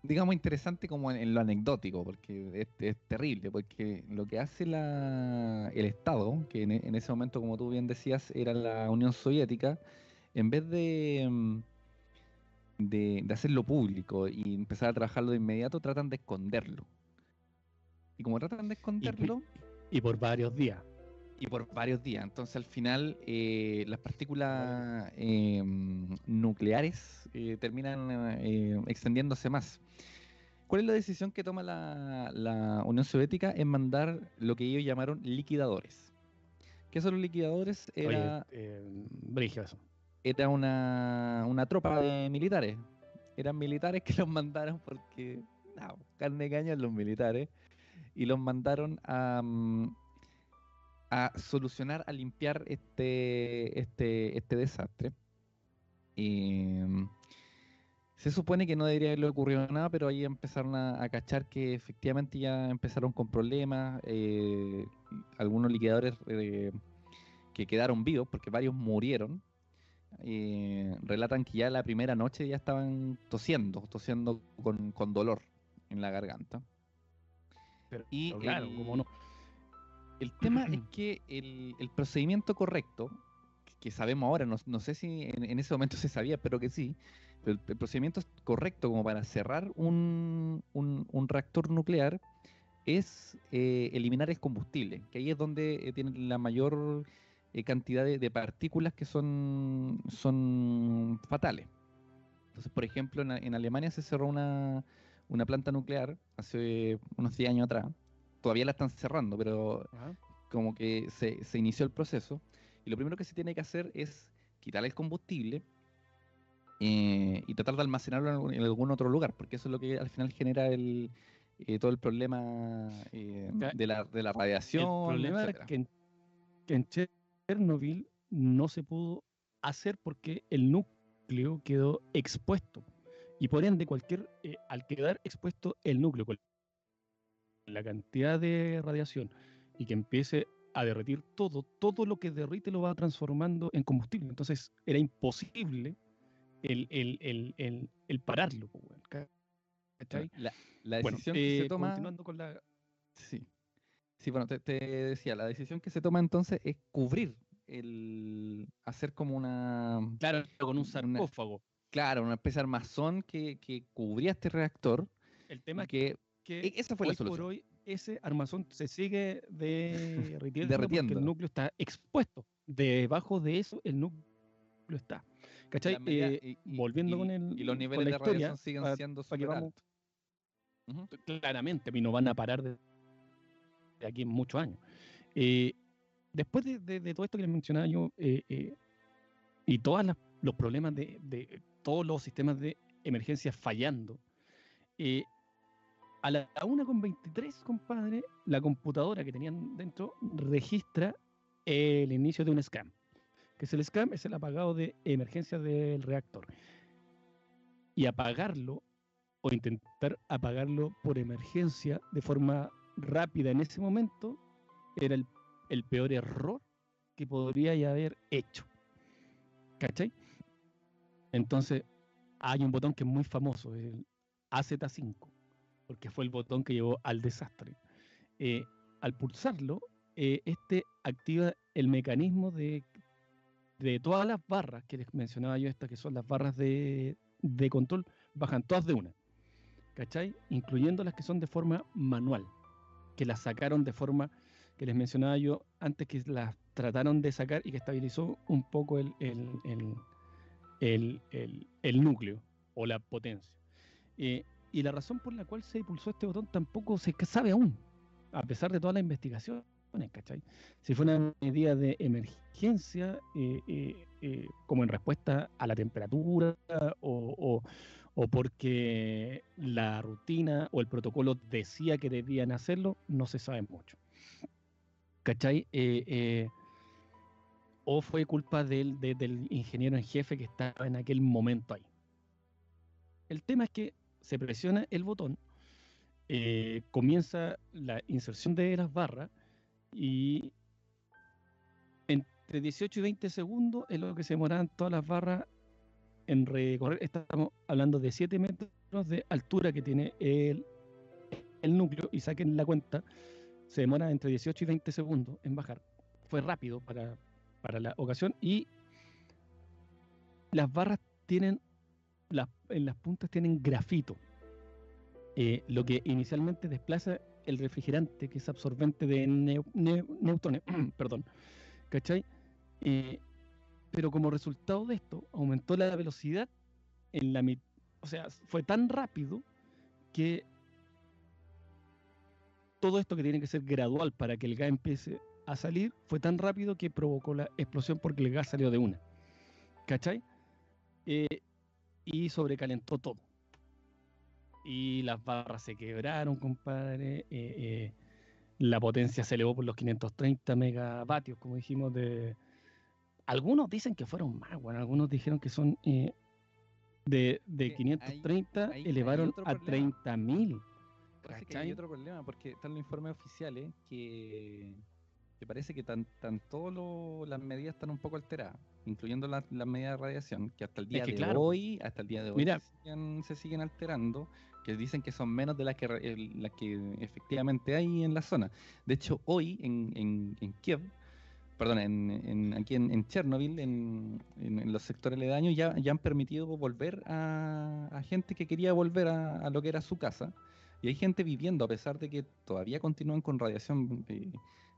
digamos, interesante como en, en lo anecdótico, porque es, es terrible, porque lo que hace la, el Estado, que en, en ese momento, como tú bien decías, era la Unión Soviética, en vez de, mm, de, de hacerlo público y empezar a trabajarlo de inmediato, tratan de esconderlo. Y como tratan de esconderlo...
Y por varios días.
y por varios días. Entonces al final eh, las partículas eh, nucleares eh, terminan extendiéndose más. ¿Cuál es la decisión que toma la, la Unión Soviética? En mandar lo que ellos llamaron liquidadores. ¿Qué son los liquidadores? Era,
Oye, eh, eso.
Era una, una tropa de militares. Eran militares que los mandaron porque, no, carne de cañón los militares. Y los mandaron a, mm, a solucionar, a limpiar este, este, este desastre. Y mm, se supone que no debería haberle ocurrido nada, pero ahí empezaron a, a cachar que efectivamente ya empezaron con problemas. eh, algunos liquidadores eh, que quedaron vivos, porque varios murieron. Eh, relatan que ya la primera noche ya estaban tosiendo, tosiendo con, con dolor en la garganta.
Pero,
Y
claro,
el-
como no.
El tema es que el, el procedimiento correcto, que, que sabemos ahora, no, no sé si en, en ese momento se sabía, pero que sí, pero el, el procedimiento correcto como para cerrar un, un- un reactor nuclear es eh, eliminar el combustible, que ahí es donde eh, tienen la mayor eh, cantidad de, de partículas que son, son fatales. Entonces, por ejemplo, en, en Alemania se cerró una, una planta nuclear hace unos 10 años atrás. Todavía la están cerrando, pero
Ajá.
como que se, se inició el proceso. Y lo primero que se tiene que hacer es quitar el combustible eh, y tratar de almacenarlo en algún, en algún otro lugar, porque eso es lo que al final genera el, eh, todo el problema eh, de, la, de la radiación.
El problema es que en, que en Chernobyl no se pudo hacer porque el núcleo quedó expuesto. Y por ende, cualquier, eh, al quedar expuesto el núcleo con la cantidad de radiación y que empiece a derretir todo, todo lo que derrite lo va transformando en combustible. Entonces era imposible el, el, el, el, pararlo.
La, la
Bueno,
decisión que
eh,
se toma.
continuando con la,
Sí. Sí, bueno, te, te decía, la decisión que se toma entonces es cubrir el. hacer como una.
Claro, con un
Una-
sarcófago.
Claro, una especie de armazón que, que cubría este reactor.
El tema
y
es
que
que
e- esa fue la
hoy por
solución.
hoy ese armazón se sigue derritiendo,
Derritiendo.
porque el núcleo está expuesto. Debajo de eso el núcleo está. ¿Cachai? Eh, volviendo con el-
Y los niveles
la
de
historia,
radiación siguen siendo
pa' que
súper
vamos-
altos. Ujú.
claramente, mí no van a parar de, de aquí en muchos años. Eh, después de, todo esto que les mencionaba yo, eh, eh, y todos los problemas de, todos los sistemas de emergencia fallando, a la 1.23, compadre, la computadora que tenían dentro registra el inicio de un scam. Que es el scam, es el apagado de emergencia del reactor. Y apagarlo o intentar apagarlo por emergencia de forma rápida en ese momento era el, el peor error que podría haber hecho. ¿Cachai? Entonces, hay un botón que es muy famoso, el AZ5, porque fue el botón que llevó al desastre. Eh, al pulsarlo, eh, este activa el mecanismo de, de todas las barras que les mencionaba yo, estas que son las barras de, de control, bajan todas de una. ¿Cachai? Incluyendo las que son de forma manual, que las sacaron de forma que les mencionaba yo antes que las trataron de sacar y que estabilizó un poco el, el, el, el- núcleo o la potencia. Eh, y la razón por la cual se impulsó este botón tampoco se sabe aún, a pesar de todas las investigaciones, ¿cachai? Si fue una medida de emergencia, eh, eh, como en respuesta a la temperatura o- o porque la rutina o el protocolo decía que debían hacerlo, no se sabe mucho. ¿Cachai? Eh, eh, o fue culpa del, de- del ingeniero en jefe que estaba en aquel momento ahí. El tema es que se presiona el botón, eh, comienza la inserción de las barras y entre 18 y 20 segundos es lo que se demoran todas las barras en recorrer. Estamos hablando de 7 metros de altura que tiene el, el núcleo y saquen la cuenta, se demora entre 18 y 20 segundos en bajar. Fue rápido para, para la ocasión y las barras tienen, las, en las puntas tienen grafito, eh, lo que inicialmente desplaza el refrigerante, que es absorbente de neu- neutrones, perdón, ¿cachai? Eh, pero como resultado de esto, aumentó la velocidad en la mitad, o sea, fue tan rápido que todo esto que tiene que ser gradual para que el gas empiece a salir, fue tan rápido que provocó la explosión porque el gas salió de una. ¿Cachai? Eh, y sobrecalentó todo. Y las barras se quebraron, compadre. eh, eh, la potencia se elevó por los 530 megavatios, como dijimos, de... Algunos dicen que fueron más, bueno, algunos dijeron que son eh, de, de
Que hay-
530
hay- hay
elevaron a
problema.
30.000.
Parece que hay otro problema porque están los informes oficiales que, que parece que tan, tan todas las medidas están un poco alteradas, incluyendo la- las medidas de radiación, que hasta el día
que
de
claro.
hoy, hasta el día de hoy
Mira.
se, siguen, se siguen alterando, que dicen que son menos de las que, las que efectivamente hay en la zona. De hecho, hoy en, en, en Kiev, perdón, en, en- aquí en, en Chernobyl, en, los sectores aledaños, ya, ya han permitido volver a, a gente que quería volver a, a lo que era su casa. Y hay gente viviendo, a pesar de que todavía continúan con radiación eh,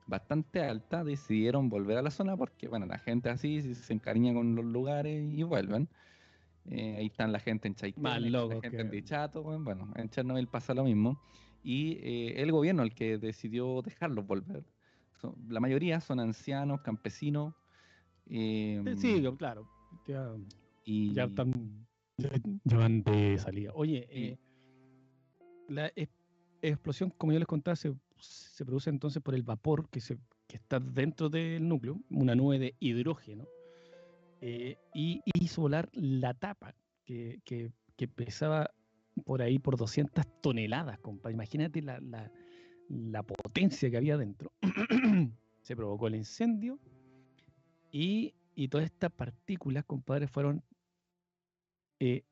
bastante alta, decidieron volver a la zona porque, bueno, la gente así se encariña con los lugares y vuelven. Eh, ahí están la gente en Chaitén, la gente
que-
en Dichato, bueno, bueno, en Chernobyl pasa lo mismo. Y eh, el gobierno el que decidió dejarlos volver. Son- la mayoría son ancianos, campesinos. eh,
Sí, claro. Ya,
y,
ya están. Ya, ya van de salida. Oye, eh, la es- explosión, como yo les contaba, se, se produce entonces por el vapor que, se, que está dentro del núcleo, una nube de hidrógeno, eh, y hizo volar la tapa que, que- que pesaba por ahí por 200 toneladas, compadre. Imagínate la, la- la potencia que había dentro. se provocó el incendio y, y todas estas partículas, compadre, fueron eh,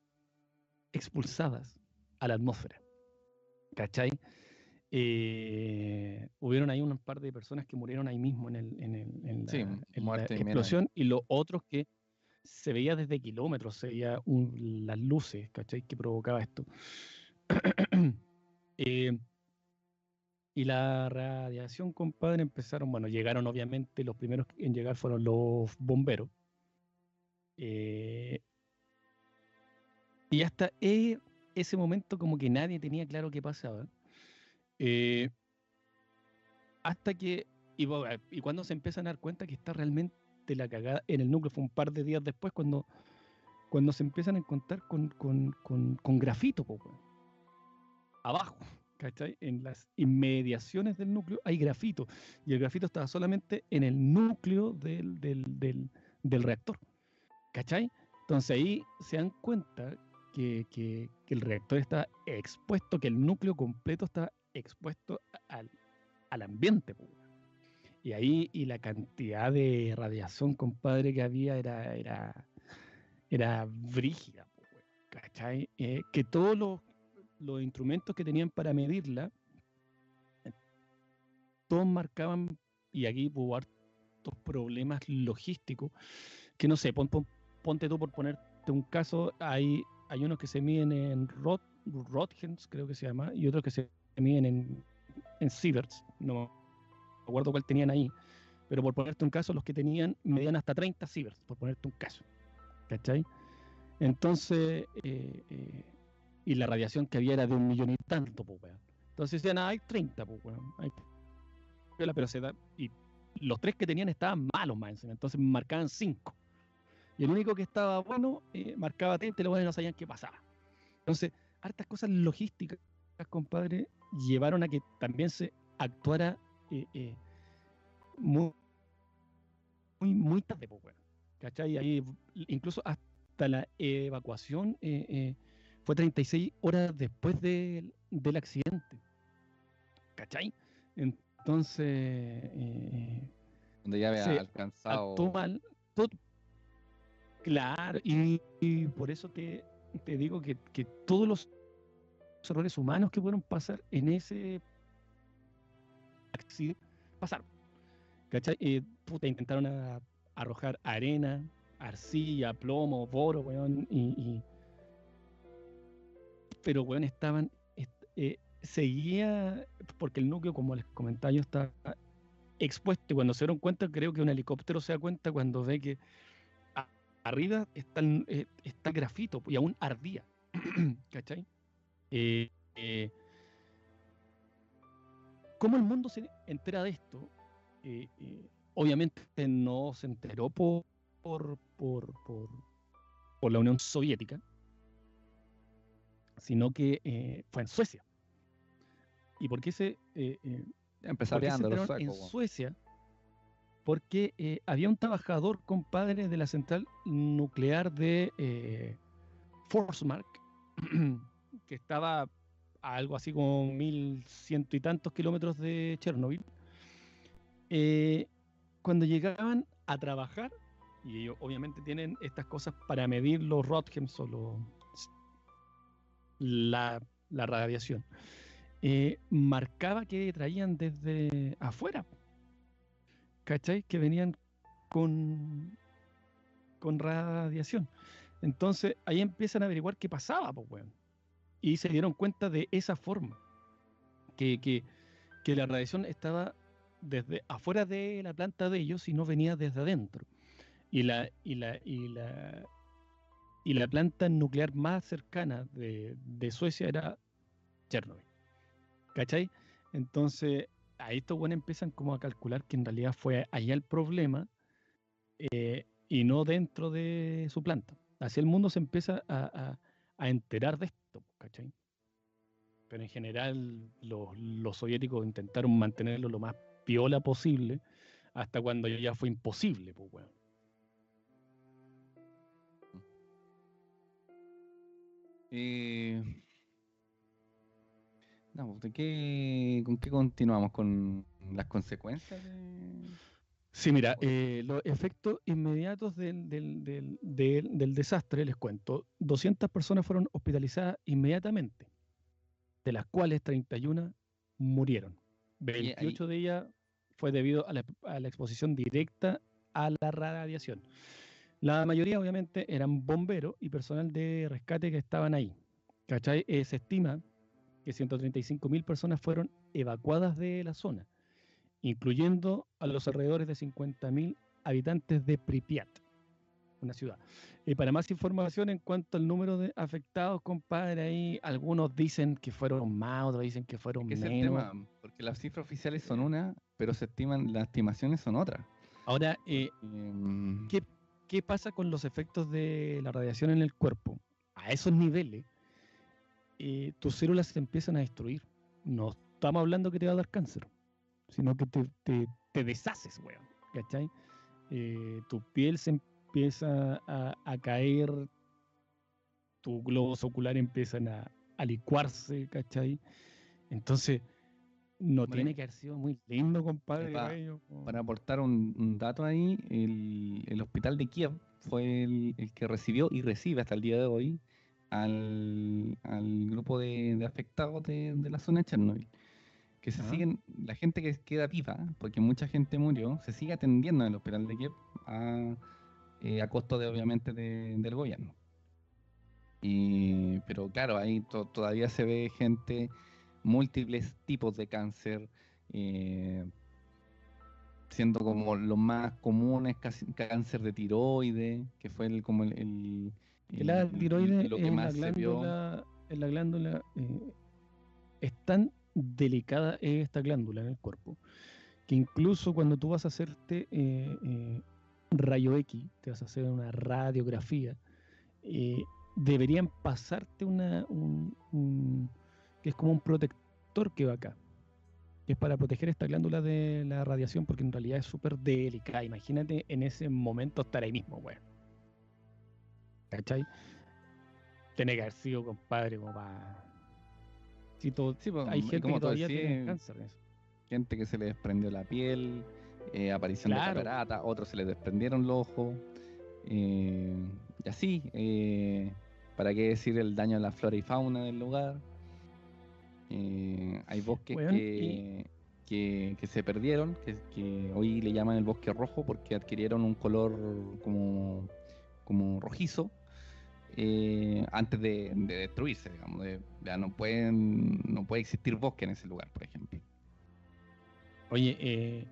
expulsadas a la atmósfera. ¿Cachai? Eh, hubieron ahí un par de personas que murieron ahí mismo en, el, en, el- en la,
Sí,
en la
muerte inminente.
explosión y los otros que se veía desde kilómetros, se veía un- las luces, ¿cachai? Que provocaba esto. Eh, y la radiación, compadre, empezaron, bueno, llegaron obviamente, los primeros en llegar fueron los bomberos. Eh, Y hasta e- ese momento como que nadie tenía claro qué pasaba. Eh, hasta que, y, bo- y cuando se empiezan a dar cuenta que está realmente la cagada en el núcleo, fue un par de días después cuando, cuando se empiezan a encontrar con, con, con, con grafito, abajo, ¿cachai? En las inmediaciones del núcleo hay grafito, y el grafito estaba solamente en el núcleo del, del, del, del reactor, ¿cachai? Entonces ahí se dan cuenta que, que- que el reactor está expuesto, que el núcleo completo está expuesto al, al ambiente. Y ahí, y la cantidad de radiación, compadre, que había era, era, era brígida, ¿cachai? Eh, que todos los, los instrumentos que tenían para medirla, todos marcaban, y aquí hubo hartos problemas logísticos, que no sé, pon- pon- ponte tú por ponerte un caso, hay, hay unos que se miden en Rot, Rotgens, creo que se llama, y otros que se miden en, en Sieverts, no me acuerdo cuál tenían ahí, pero por ponerte un caso, los que tenían medían hasta 30 Sieverts, por ponerte un caso, ¿cachai? Entonces, eh, eh, y la radiación que había era de un millón y tanto, pues, weón. Entonces decían, ah, hay 30, pues, weón. hay pero se da, y los tres que tenían estaban malos más entonces marcaban 5. Y el único que estaba bueno eh, marcaba 30 y los buenos no sabían qué pasaba. Entonces, hartas cosas logísticas, compadre, llevaron a que también se actuara eh, eh, muy, muy, muy tarde, pues, weón. ¿Cachai? Ahí, incluso hasta la evacuación eh, fue 36 horas después del, del accidente. ¿Cachai? Entonces, eh,
Donde ya había alcanzado.
mal. todo- claro, y, y por eso te, te digo que, que todos los errores humanos que pudieron pasar en ese accidente pasaron. ¿Cachai? Eh, puta, intentaron a- arrojar arena, arcilla, plomo, boro, weón, y, y- pero weón estaban est- eh, seguía porque el núcleo como les comentaba yo está expuesto y cuando se dieron cuenta creo que un helicóptero se da cuenta cuando ve que arriba está eh, está el grafito y aún ardía ¿cachai? Eh, ¿cómo el mundo se entera de esto? Obviamente no se enteró por, por, por, por la Unión Soviética sino que eh, fue en Suecia ¿y por qué se eh, eh, ¿Por qué se
Empezareando los
enteraron
suecos.
en. Suecia porque eh, había un trabajador compadre de la central nuclear de eh, Forsmark que estaba a algo así como mil ciento y tantos kilómetros de Chernobyl cuando llegaban a trabajar y ellos obviamente tienen estas cosas para medir los Rotgens o los, la, la radiación eh, marcaba que traían desde afuera. ¿Cachai? Que venían con, con radiación. Entonces ahí empiezan a averiguar qué pasaba, pues. Y se dieron cuenta de esa forma. Que, que, que la radiación estaba desde afuera de la planta de ellos y no venía desde adentro. Y la, y la, y la, y la planta nuclear más cercana de, de Suecia era Chernobyl. ¿Cachai? Entonces, ahí estos buenos empiezan como a calcular que en realidad fue allá el problema eh, y no dentro de su planta. Así el mundo se empieza a, a- a enterar de esto, ¿cachai? Pero en general los, los soviéticos intentaron mantenerlo lo más piola posible hasta cuando ya fue imposible, pues, weón.
Eh, no, pues, ¿de qué, ¿Con qué continuamos? ¿Con las consecuencias? de-
Sí, mira, eh, los efectos inmediatos del, del- del- del- del desastre, les cuento, 200 personas fueron hospitalizadas inmediatamente, de las cuales 31 murieron. 28 de ellas fue debido a la, a la exposición directa a la radiación. La mayoría, obviamente, eran bomberos y personal de rescate que estaban ahí. ¿Cachai? Eh, se estima que 135 mil personas fueron evacuadas de la zona incluyendo a los alrededores de 50.000 habitantes de Pripyat. una ciudad. Y para más información en cuanto al número de afectados, compadre, ahí algunos dicen que fueron más, otros dicen que fueron
Que es el
menos.
tema, porque las cifras oficiales son una, pero se estiman, las estimaciones son otras.
Ahora, eh, ¿Qué- ¿qué pasa con los efectos de la radiación en el cuerpo? A esos niveles, eh, tus células se empiezan a destruir. No estamos hablando que te va a dar cáncer, sino que te, te- te deshaces, weón. ¿Cachai? Eh, tu piel se empieza a, a caer, tus globos oculares empiezan a, a licuarse, ¿cachai? Entonces, no tiene que haber sido muy lindo, compadre.
Para aportar un, un dato ahí, el, el hospital de Kiev fue el, el que recibió y recibe hasta el día de hoy al, al grupo de, de afectados de, de la zona de Chernobyl. Que se
Ah.
siguen, la gente que queda viva, porque mucha gente murió, se sigue atendiendo en el hospital de Kiev a, eh, a costo de obviamente de- del gobierno. Y, pero claro, ahí to- todavía se ve gente, múltiples tipos de cáncer, eh, siendo como los más comunes, cáncer de tiroides, que fue el, como el, el-
la tiroides
lo que
la
más se vio.
glándula, es la glándula eh, es tan delicada es esta glándula en el cuerpo que incluso cuando tú vas a hacerte eh, eh, rayo X, te vas a hacer una radiografía, eh, deberían pasarte una un- un- que es como un protector que va acá, que es para proteger esta glándula de la radiación porque en realidad es súper delicada. Imagínate en ese momento estar ahí mismo, weón. ¿Cachai? Tiene que haber sido, compadre, como para... Sí, todo-
Sí, pues,
hay gente
como
que todavía
decís,
tiene cáncer. eso.
gente que se le desprendió la piel, eh, aparición
Claro.
de catarata, otros se les desprendieron los ojos, eh, y así, eh, para qué decir el daño a la flora y fauna del lugar. Eh, hay bosques que, que, que se perdieron, que, que hoy le llaman el bosque rojo porque adquirieron un color como, como rojizo. eh, antes de, de destruirse, digamos, de- ya no pueden, no puede existir bosque en ese lugar, por ejemplo.
Oye, eh,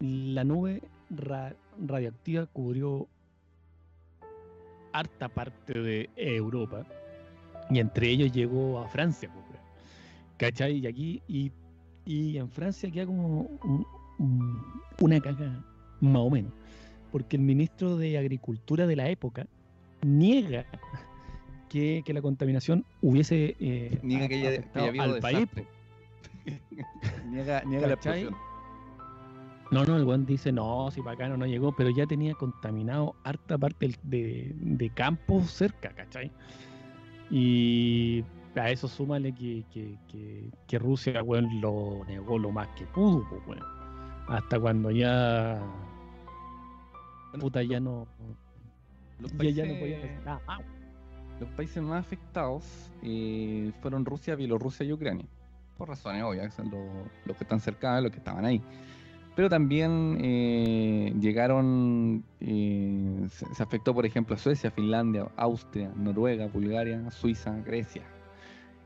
la nube ra- radioactiva cubrió harta parte de Europa y entre ellos llegó a Francia. ¿Cachai? Y aquí, y, y en Francia queda como un- un- una caga, más o menos, porque el ministro de Agricultura de la época niega que, que la contaminación hubiese eh,
Niega que haya, que
afectado
haya habido
al país.
niega niega la explosión.
No, no, el buen dice, no, si para acá no, no llegó, pero ya tenía contaminado harta parte del- de, de campos cerca, ¿cachai? Y a eso súmale que, que, que, que Rusia, weón, lo negó lo más que pudo, pues, weón. Hasta cuando ya... Puta, ya no...
Los
Ya, ya no
países-
podía hacer nada más.
Los países más afectados eh, fueron Rusia, Bielorrusia y Ucrania. Por razones obvias, son los, los que están cerca, los que estaban ahí. Pero también eh, llegaron, eh, se, se afectó por ejemplo a Suecia, Finlandia, Austria, Noruega, Bulgaria, Suiza, Grecia.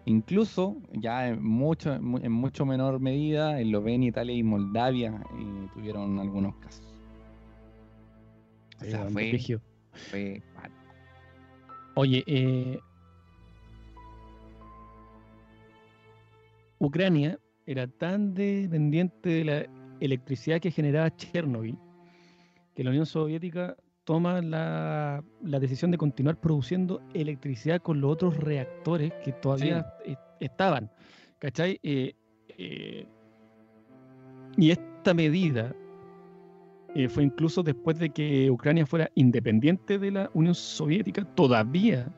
Incluso ya en mucho, en mu- en mucho menor medida, Eslovenia, Italia y Moldavia eh, tuvieron algunos casos. O sea, fue, fue
Oye, eh, Ucrania era tan dependiente de la electricidad que generaba Chernobyl que la Unión Soviética toma la, la decisión de continuar produciendo electricidad con los otros reactores que todavía est- estaban. ¿Cachai? Eh, eh, y esta medida eh, fue incluso después de que Ucrania fuera independiente de la Unión Soviética, todavía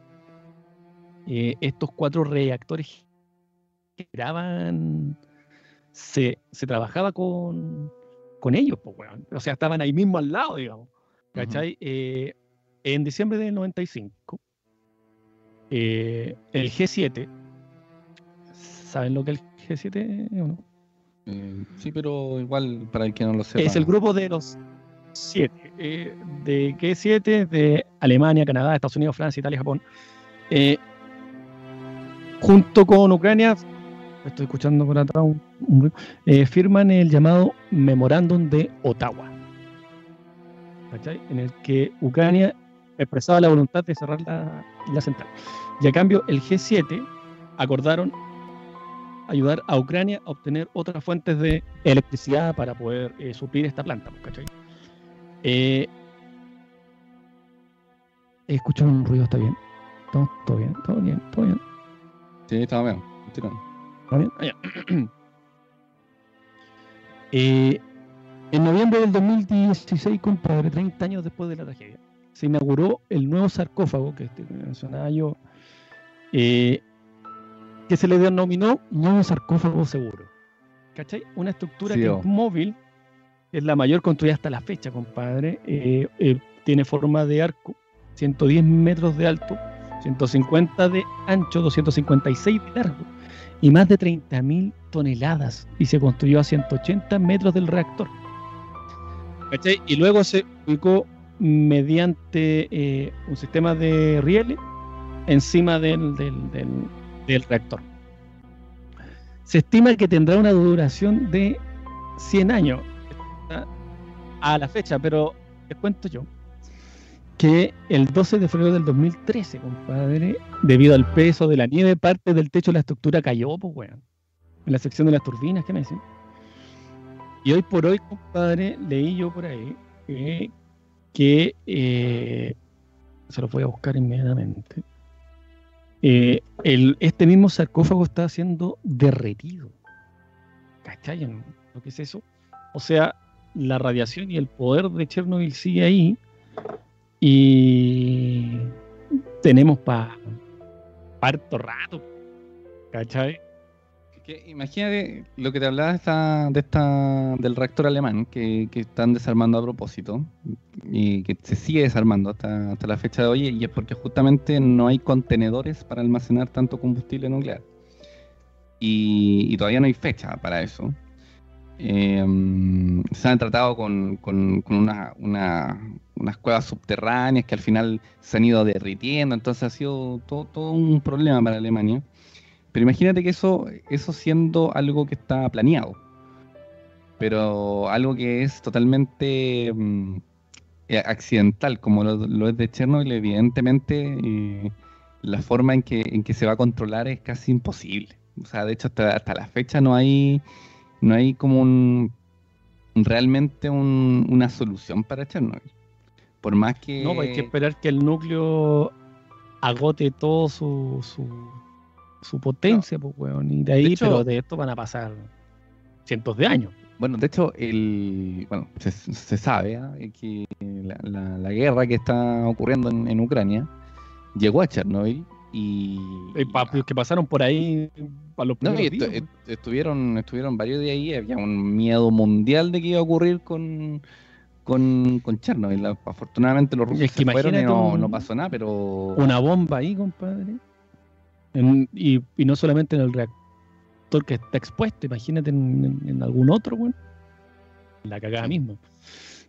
eh, estos cuatro reactores generaban, se, se trabajaba con, con ellos, pues, o sea, estaban ahí mismo al lado, digamos. ¿Cachai? Eh, en diciembre del 95, eh, el G7, ¿saben lo que es el G7 o no?
Eh, sí, pero igual para el que no lo sepa.
Es el grupo de los siete. eh, de G7 de Alemania, Canadá, Estados Unidos, Francia, Italia, Japón. Junto con Ucrania, estoy escuchando por atrás un, un firman el llamado Memorándum de Ottawa. ¿Cachai? En el que Ucrania expresaba la voluntad de cerrar la, la central. Y a cambio, el G7 acordaron ayudar a Ucrania a obtener otras fuentes de electricidad para poder eh, suplir esta planta, pues, ¿cachai? Eh, escucho un ruido, ¿está bien? ¿Todo, todo bien? ¿Todo bien? ¿Todo bien?
Sí, estaba bien.
¿Está bien? Ah, ya. Eh, en noviembre del 2016, compadre, 30 años después de la tragedia, se inauguró el nuevo sarcófago que este mencionaba yo, eh, que se le denominó nuevo sarcófago seguro. ¿Cachai? Una estructura
Sí,
que
oh.
es móvil, es la mayor construida hasta la fecha, compadre. eh, eh, tiene forma de arco, 110 metros de alto, 150 de ancho, 256 de largo y más de 30.000 toneladas y se construyó a 180 metros del reactor. ¿Cachai? Y luego se ubicó mediante eh, un sistema de rieles encima del, del- del- del reactor. Se estima que tendrá una duración de 100 años a la fecha, pero les cuento yo que el 12 de febrero del 2013, compadre, debido al peso de la nieve, parte del techo de la estructura cayó, pues, weón. En la sección de las turbinas, ¿qué me dicen? Y hoy por hoy, compadre, leí yo por ahí eh, que se lo voy a buscar inmediatamente. Eh, el, este mismo sarcófago está siendo derretido. ¿Cachai? en ¿Lo que es eso? O sea, la radiación y el poder de Chernobyl sigue ahí y tenemos para harto rato. ¿Cachai?
Que imagínate lo que te hablaba de esta, de esta, del reactor alemán que, están desarmando a propósito y que se sigue desarmando hasta, la fecha de hoy y es porque justamente no hay contenedores para almacenar tanto combustible nuclear y, todavía no hay fecha para eso. Eh, se han tratado con, una- una- unas cuevas subterráneas que al final se han ido derritiendo, entonces ha sido todo un problema para Alemania. Pero imagínate que eso, eso siendo algo que está planeado, pero algo que es totalmente mm, eh, accidental, como lo, es de Chernobyl, evidentemente eh, la forma en que, en que se va a controlar es casi imposible. O sea, de hecho, hasta, hasta la fecha no hay, no hay como un realmente un- una solución para Chernobyl. Por más que...
No, pues hay que esperar que el núcleo agote todo su, su, su potencia, pues, weón. Y de ahí,
hecho-
pero de esto van a pasar cientos de años.
Bueno, de hecho, el, bueno, se, se sabe ¿ah? que la, la- la guerra que está ocurriendo en, en Ucrania llegó a Chernobyl y...
Eh, pa- que pasaron por ahí para los
No, y estu-
días,
est- estuvieron, estuvieron varios días ahí, había un miedo mundial de que iba a ocurrir con, con, con Chernobyl. Afortunadamente los rusos
Es que
se fueron y no,
un-
no pasó nada, pero...
una bomba ahí, compadre. En- y, y no solamente en el reactor que está expuesto, imagínate en, en- en algún otro, weón. La cagada misma.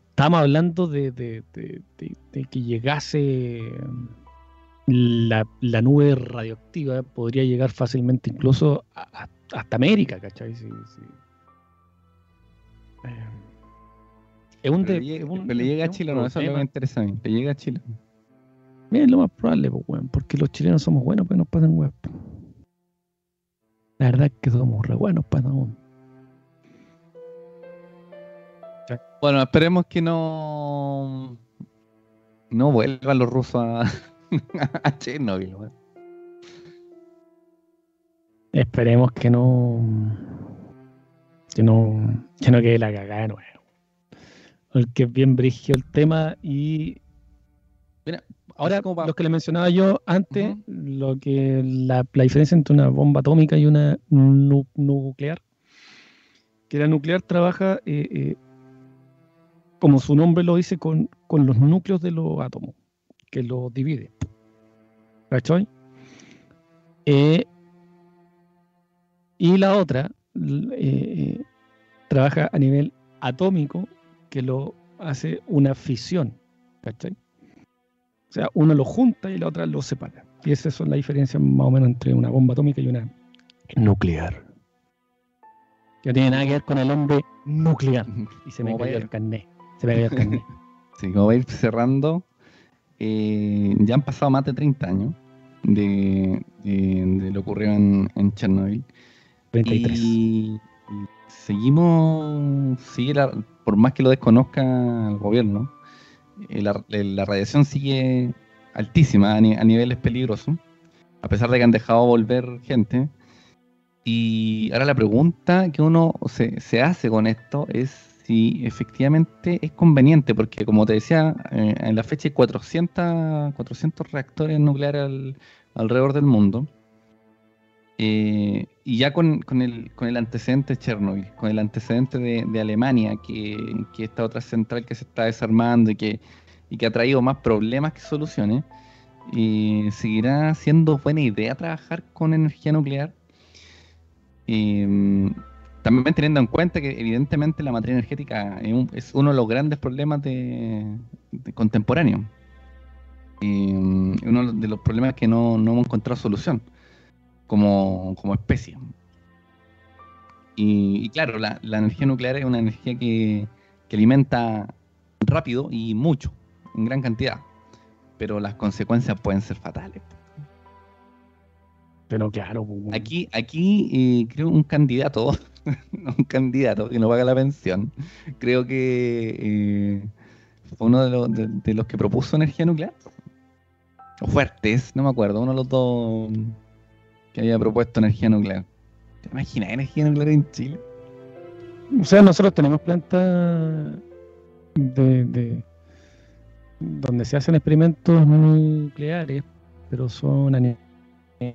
Estamos hablando de, de- de- de- de que llegase la, la nube radioactiva, podría llegar fácilmente incluso a- a- hasta América, ¿cachai? Sí, sí. Eh, es un,
Pero
es un-
pero le llega a Chile, no, eso es lo que me interesa a mí. Le llega a Chile.
Mira, es lo más probable, pues, weón, porque los chilenos somos buenos, pues nos pasan weón. La verdad es que somos re buenos para weón.
Bueno, esperemos que no... No vuelvan los rusos a, a Chernobyl. weón.
Esperemos que no. Que no. Que no quede la cagada de nuevo. Porque es bien brigio el tema y.
Mira,
Ahora,
como
los que le mencionaba yo antes, lo que la, la diferencia entre una bomba atómica y una nu- nuclear, que la nuclear trabaja, eh, eh, como su nombre lo dice, con, con los núcleos de los átomos, que los divide. ¿Cachai? Eh, y la otra trabaja a nivel atómico, que lo hace una fisión. ¿Cachai? O sea, uno lo junta y la otra lo separa. Y esas son las diferencias más o menos entre una bomba atómica y una nuclear. Que no tiene nada que ver con el hombre nuclear. Y se me cayó el carnet. Se me cayó el carnet.
Sí, como va a ir cerrando, eh, ya han pasado más de 30 años de, de- de lo ocurrido en, en Chernobyl.
33.
Y, seguimos, sigue la- por más que lo desconozca el gobierno, la, la radiación sigue altísima a, ni- a niveles peligrosos, a pesar de que han dejado volver gente. Y ahora la pregunta que uno se, se hace con esto es si efectivamente es conveniente, porque como te decía, eh, en la fecha hay 400, 400 reactores nucleares al- alrededor del mundo. Eh, y ya con, el, con el antecedente de Chernobyl, con el antecedente de, Alemania, que, que esta otra central que se está desarmando y que, y que ha traído más problemas que soluciones, eh, ¿seguirá siendo buena idea trabajar con energía nuclear? Eh, también teniendo en cuenta que evidentemente la materia energética es, un- es uno de los grandes problemas de, contemporáneos. Eh, uno de los problemas que no, no hemos encontrado solución como, como especie. Y, y claro, la, la energía nuclear es una energía que, que alimenta rápido y mucho, en gran cantidad. Pero las consecuencias pueden ser fatales.
Pero claro, pues.
Aquí, aquí eh, creo un candidato, un candidato que no paga la pensión, creo que eh, fue uno de los, de, de los que propuso energía nuclear. O Fuertes, no me acuerdo, uno de los dos que había propuesto energía nuclear. ¿Te imaginas energía nuclear en Chile?
O sea, nosotros tenemos plantas de, de- donde se hacen experimentos nucleares, pero son a nivel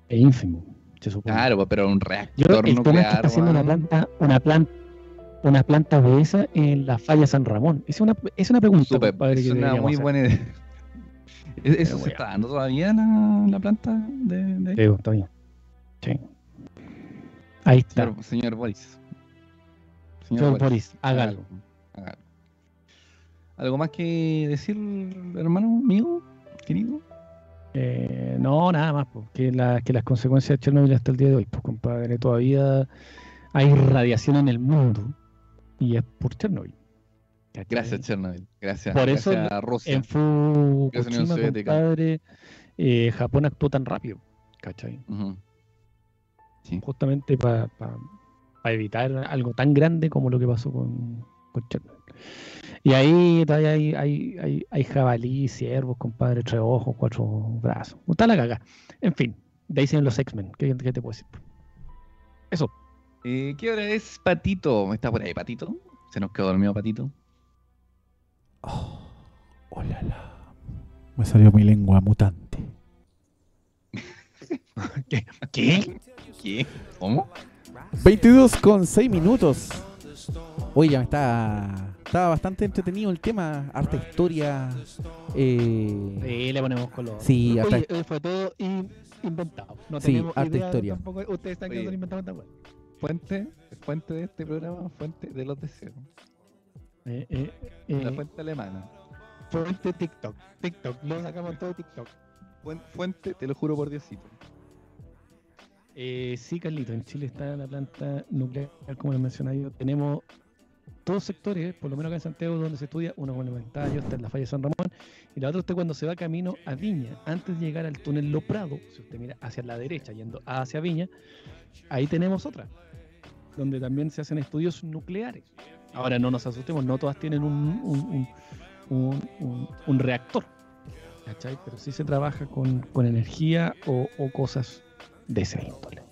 ínfimo, se supone.
Claro, pues, pero un
Yo
reactor
el tema es que
nuclear.
está haciendo una planta, una planta, una planta de esa en la falla San Ramón. Es una, es una pregunta, compadre,
es
que
una muy
hacer.
buena idea. ¿Es- ¿Eso se está dando todavía la, la planta de, de-
Sí, está bien. Sí. Ahí está.
Señor, señor Boris.
Señor Boris, hágalo.
hágalo. ¿Algo más que decir, hermano mío, querido?
Eh, no, nada más, pues, que, la- que las consecuencias de Chernobyl hasta el día de hoy, pues compadre, todavía hay radiación en el mundo y es por Chernobyl. ¿cachai?
Gracias, Chernobyl. Gracias,
Por eso
gracias a Rusia.
En Fukushima, compadre, eh, Japón actuó tan rápido, ¿cachai?
Ujú. Sí.
Justamente para evitar algo tan grande como lo que pasó con, con Chernobyl. Y ahí todavía hay, hay, hay, hay jabalí, ciervos, compadre, tres ojos, cuatro brazos. Está la caga. En fin, de ahí siguen los X-Men. ¿Qué, qué te puedo decir? Eso.
Eh, ¿Qué hora es, Patito? ¿Está por ahí, Patito? ¿Se nos quedó dormido, Patito?
Oh, hola, la. Me salió mi lengua mutante.
¿Qué? ¿Qué?
¿Qué? ¿Cómo?
22 con 6 minutos. Oye, ya me está. Estaba bastante entretenido el tema. Harta historia. Eh,
Sí, le ponemos color.
Sí, hasta-
Oye, eh, fue todo in- inventado. No
Sí,
tenemos
harta
idea
historia.
tampoco. Ustedes están
Oye.
quedando inventando esta.
Fuente, fuente de este programa, fuente de los deseos.
Eh, eh,
La
eh,
fuente alemana.
fuente TikTok. TikTok, lo sacamos todo de TikTok.
Fuen- Fuente, te lo juro por Diosito.
Eh, sí, Carlito, en Chile está la planta nuclear, como les mencioné yo. Tenemos dos sectores, por lo menos acá en Santiago, donde se estudia, uno con el inventario, está en la falla de San Ramón, y la otra usted cuando se va camino a Viña, antes de llegar al túnel Lo Prado, si usted mira hacia la derecha, yendo hacia Viña, ahí tenemos otra, donde también se hacen estudios nucleares. Ahora no nos asustemos, no todas tienen un reactor, ¿cachai? Pero sí se trabaja con, con energía o, o cosas de ese índole.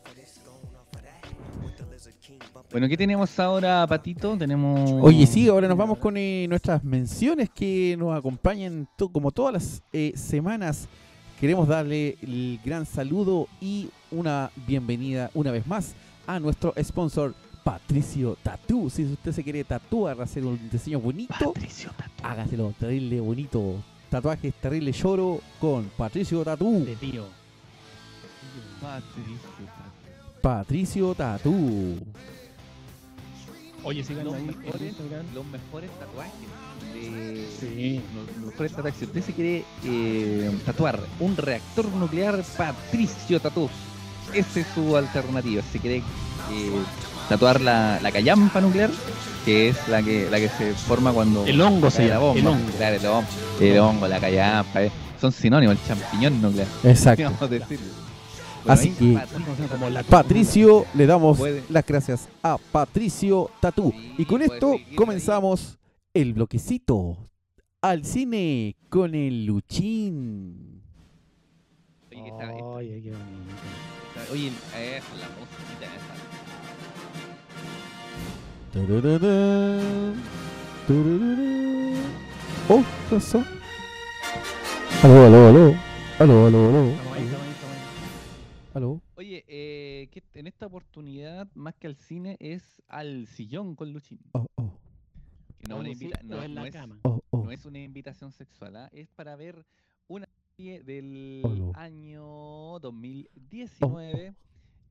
Bueno, ¿qué tenemos ahora, Patito? Tenemos.
Oye, sí, ahora nos vamos con eh, nuestras menciones que nos acompañan to- como todas las eh, semanas. Queremos darle el gran saludo y una bienvenida una vez más a nuestro sponsor Patricio Tatú. Si usted se quiere tatuar, hacer un diseño bonito,
Patricio Tatu.
hágaselo terrible bonito. Tatuajes terrible lloro con Patricio Tatú.
De tío.
Patricio.
Patricio Tatú.
Oye, sigan
Los
ahí
mejores, los mejores tatuajes. De...
Sí.
Los, los mejores tatuajes. Si usted se quiere eh, tatuar un reactor nuclear, Patricio Tatú. Esa es su alternativa. Si quiere eh, tatuar la, la callampa nuclear, que es la que la que se forma cuando
El hongo se
la
llama,
bomba.
el hongo.
Claro, el hongo, el hongo, la callampa, eh. son sinónimos, el champiñón nuclear.
Exacto.
Vamos a decirlo.
Así que-
Patricio,
Como la-
Patricio, le damos
Puede-
las gracias a Patricio Tatú.
Sí,
Y con esto
ahí.
comenzamos el bloquecito al cine con el Luchín.
Oye,
ay, qué bonito.
oye, esa, la musiquita.
Oh, ¿qué pasó? Aló, aló, aló. Aló, aló, aló. Aló.
Oye, eh, que en esta oportunidad, más que al cine, es al sillón con Luchín.
Oh, oh,
Que no, una
Vamos, sí,
invita-
o
no,
en
no
la
es,
cama.
oh, oh.
no es una invitación sexual, ¿ah? es para ver una serie del
Olo.
año 2019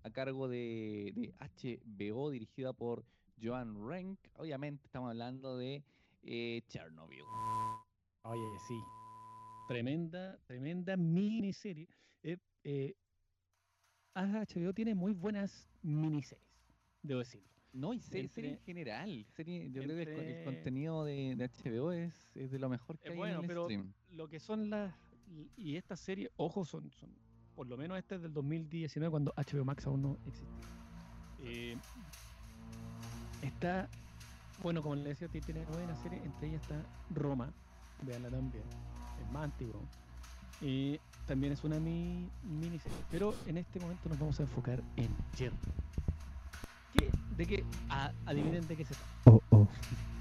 a cargo de, de HBO, dirigida por Joan Rank. Obviamente estamos hablando de eh, Chernobyl.
Oye, sí. Tremenda, tremenda miniserie. Eh, eh, HBO tiene muy buenas miniseries, debo decirlo.
No, y serie, serie en general. Serie, yo creo que el, contenido de, de HBO es, es de lo mejor que
Es
hay
bueno,
en el
pero
stream.
lo que son las. Y esta serie, ojo, son, son. Por lo menos este es del 2019, cuando HBO Max aún no existía. Eh, está. Bueno, como le decía, ti- tiene buena serie. Entre ellas está Roma. Veanla también. Es más antiguo. Y también es una mi, miniserie. Pero en este momento nos vamos a enfocar en Chernobyl. ¿Qué? ¿De qué? A- adivinen de qué se trata.
Oh, oh,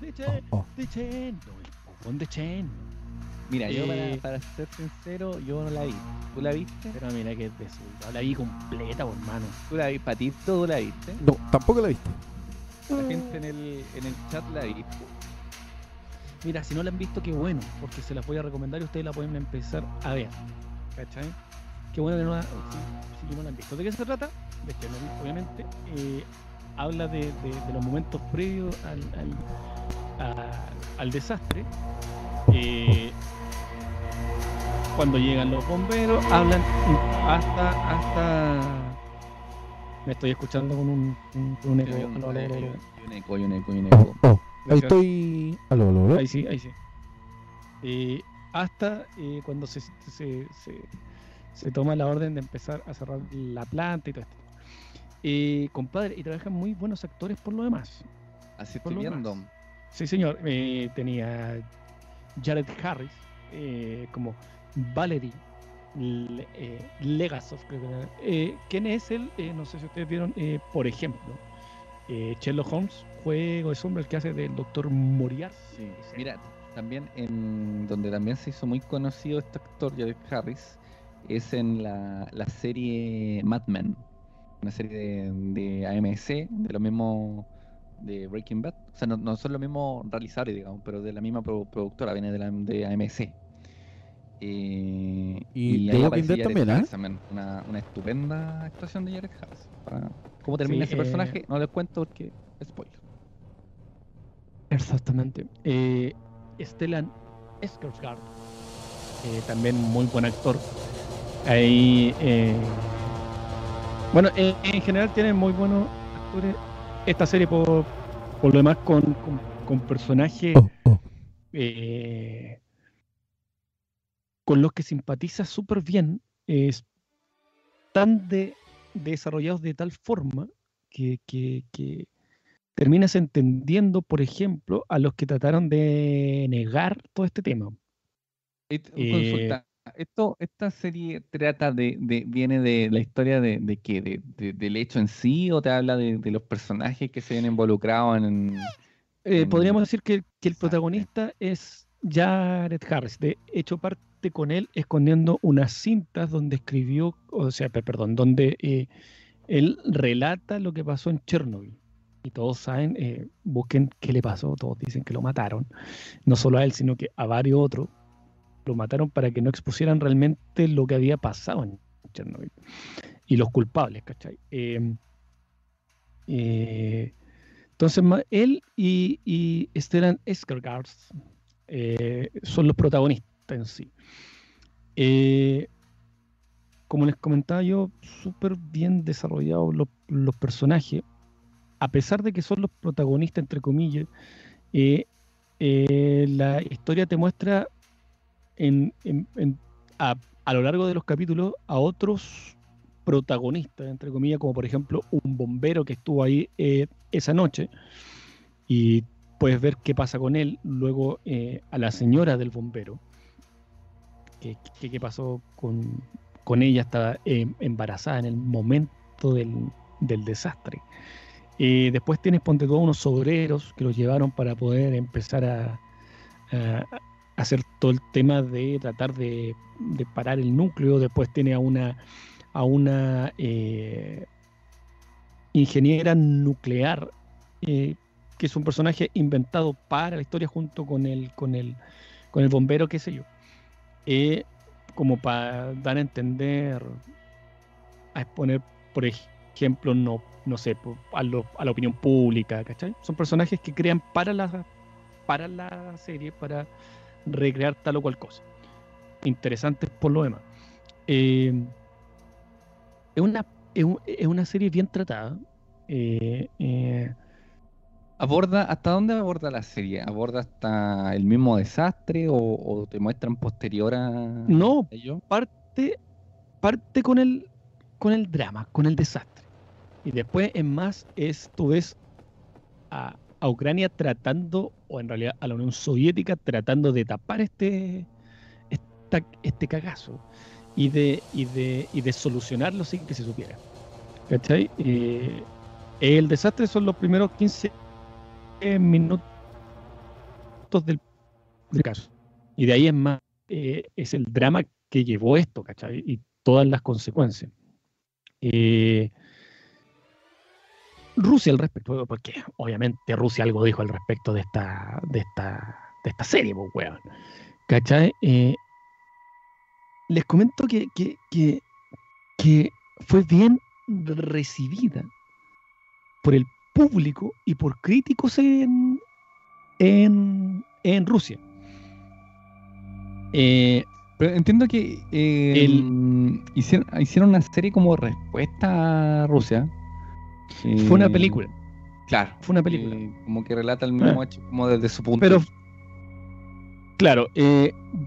De, Che-
oh, oh.
de Chernobyl. po, de Chernobyl.
Mira, yo para,
Eh,
para ser sincero, yo no la vi. ¿Tú la viste?
Pero mira que es de su. La vi completa, por mano.
¿Tú la vi, Patito? ¿Tú la viste?
No, tampoco la viste.
La gente en el, en el chat la vi.
Mira, si no la han visto, qué bueno, porque se las voy a recomendar y ustedes la pueden empezar a ver. ¿Cachai? Qué bueno que no la, si, si no la han visto. ¿De qué se trata? De que obviamente eh, habla de, de- de los momentos previos al, al, a- al desastre. Eh, cuando llegan los bomberos, hablan hasta hasta me estoy escuchando con un, un, con un eco.
Hay un,
Aló, aló,
hay
aló,
un- eco, hay un eco, hay un eco.
oh. Ahí estoy. Aló, aló, aló.
Ahí sí, ahí sí. Eh, hasta eh, cuando se, se, se, se toma la orden de empezar a cerrar la planta y todo esto. Eh, compadre, y trabajan muy buenos actores por lo demás.
Así
por
estoy viendo.
demás. Sí, señor. Eh, tenía Jared Harris eh, como Valerie Le- eh, era. Eh, ¿Quién es él? Eh, no sé si ustedes vieron, por ejemplo, Sherlock Holmes, Juego de Sombras, el que hace del doctor Moriarty.
Mira, también en donde también se hizo muy conocido este actor, Jared Harris, es en la, la serie Mad Men, una serie de, de AMC, de lo mismo de Breaking Bad. O sea, no, son los mismos realizadores, digamos, pero de la misma pro- productora, viene de, la, de AMC. Eh,
Y
ahí
The Walking
aparece
Dead
Jared
también, ¿eh?
Harris también, Una, una estupenda actuación de Jared Harris. Para- ¿Cómo termina
Sí,
ese
eh,
personaje? No les cuento porque spoiler.
Exactamente. Eh, Stellan Skarsgård, eh, también muy buen actor. Ahí, eh, bueno, en, en general tienen muy buenos actores. Esta serie, por, por lo demás, con, con, con personajes
Oh, oh.
Con los que simpatiza súper bien, es tan de, desarrollados de tal forma que, que, que terminas entendiendo, por ejemplo, a los que trataron de negar todo este tema. Eh.
Esto, esta serie trata de, de- viene de la historia de, de qué, de, de- del hecho en sí, o te habla de, los personajes que se ven involucrados en.
Eh, podríamos decir que, que el protagonista es Jared Harris. De hecho, parte con él escondiendo unas cintas donde escribió, o sea, pe- perdón, donde eh, él relata lo que pasó en Chernobyl. Y todos saben, eh, busquen qué le pasó, todos dicen que lo mataron. No solo a él, sino que a varios otros lo mataron para que no expusieran realmente lo que había pasado en Chernobyl. Y los culpables, ¿cachai? Eh, eh, entonces, él y, y Stellan Skarsgård eh, son los protagonistas en sí. Eh, como les comentaba yo, súper bien desarrollados los, personajes. a pesar de que son los protagonistas, entre comillas, eh, la historia te muestra a, lo largo de los capítulos a otros protagonistas, entre comillas, como por ejemplo un bombero que estuvo ahí esa noche y puedes ver qué pasa con él, luego eh, a la señora del bombero, qué, qué- pasó con, con ella, estaba eh, embarazada en el momento del, del desastre. Eh, después tienes, ponte tú, unos obreros que los llevaron para poder empezar a, a hacer todo el tema de tratar de, de parar el núcleo. Después tiene a una, a una ingeniera nuclear, que es un personaje inventado para la historia junto con el, con el, con el bombero, qué sé yo. Eh, como para dar a entender, a exponer, por ejemplo, no, no sé, a, lo- a la opinión pública, ¿cachai? Son personajes que crean para la, para la serie, para recrear tal o cual cosa. Interesantes por lo demás. Eh, es, una, es, es una serie bien tratada. eh, eh,
¿Aborda, hasta dónde aborda la serie? ¿Aborda hasta el mismo desastre o, o te muestran posterior a
No.
ello?
parte, parte con el, con el drama, con el desastre. Y después, en más, es, tú ves a, a Ucrania tratando, o en realidad a la Unión Soviética tratando de tapar este, esta- este cagazo y de, y, de, y de solucionarlo sin que se supiera. ¿Cachai? Eh, el desastre son los primeros 15 minutos del, del caso. Y de ahí en más eh, es el drama que llevó esto, ¿cachai? Y todas las consecuencias. Eh, Rusia al respecto, porque obviamente Rusia algo dijo al respecto de esta, de esta, de esta serie, pues, weón. ¿Cachai? Eh, les comento que, que, que fue bien recibida por el público y por críticos en, en, en Rusia. Eh,
Pero entiendo que eh,
El-
hicieron, hicieron una serie como respuesta a Rusia.
fue una
Eh,
película,
Claro.
fue una película.
eh, como que relata el mismo
Ah.
hecho como desde su punto.
Pero, claro,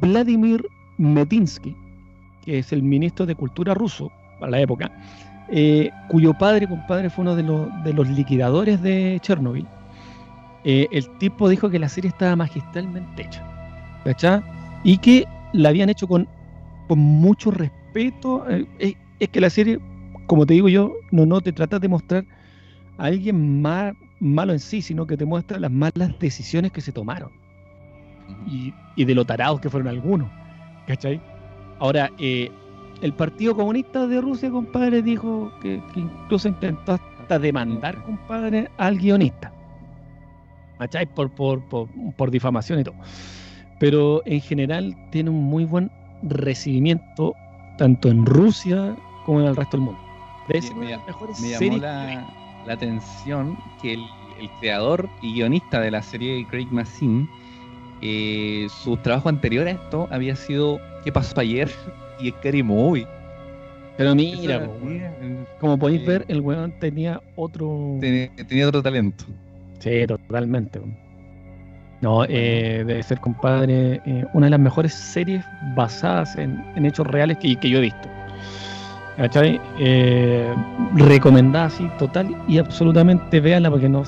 Vladimir Metinsky, que es el ministro de Cultura ruso para la época, eh, cuyo padre, compadre, fue uno de los, de los liquidadores de Chernobyl, eh, el tipo dijo que la serie estaba magistralmente hecha, ¿cachai? Y que la habían hecho con, con mucho respeto. eh, es, es que la serie, como te digo yo, no, no te trata de mostrar a alguien malo en sí, sino que te muestra las malas decisiones que se tomaron y, y de lo tarados que fueron algunos. ¿Cachai? Ahora, eh, el Partido Comunista de Rusia, compadre, dijo que, que incluso intentó hasta demandar, compadre, al guionista. ¿Cachai? Por, por, por, por difamación y todo. Pero en general tiene un muy buen recibimiento tanto en Rusia como en el resto del mundo. De
Sí, me Me llamó la, la atención que el, el creador y guionista de la serie, Craig Mazin, eh, su trabajo anterior a esto había sido ¿Qué pasó ayer? Y Scary Movie.
Pero mira,
era-
po, weón.
eh,
como podéis
eh,
ver, el weón tenía otro...
tenía, tenía otro talento.
Sí, totalmente. No, eh, debe ser, compadre, eh, una de las mejores series basadas en, en hechos reales que, que yo he visto. ¿Cachai? Recomendada así, total y absolutamente, véanla porque no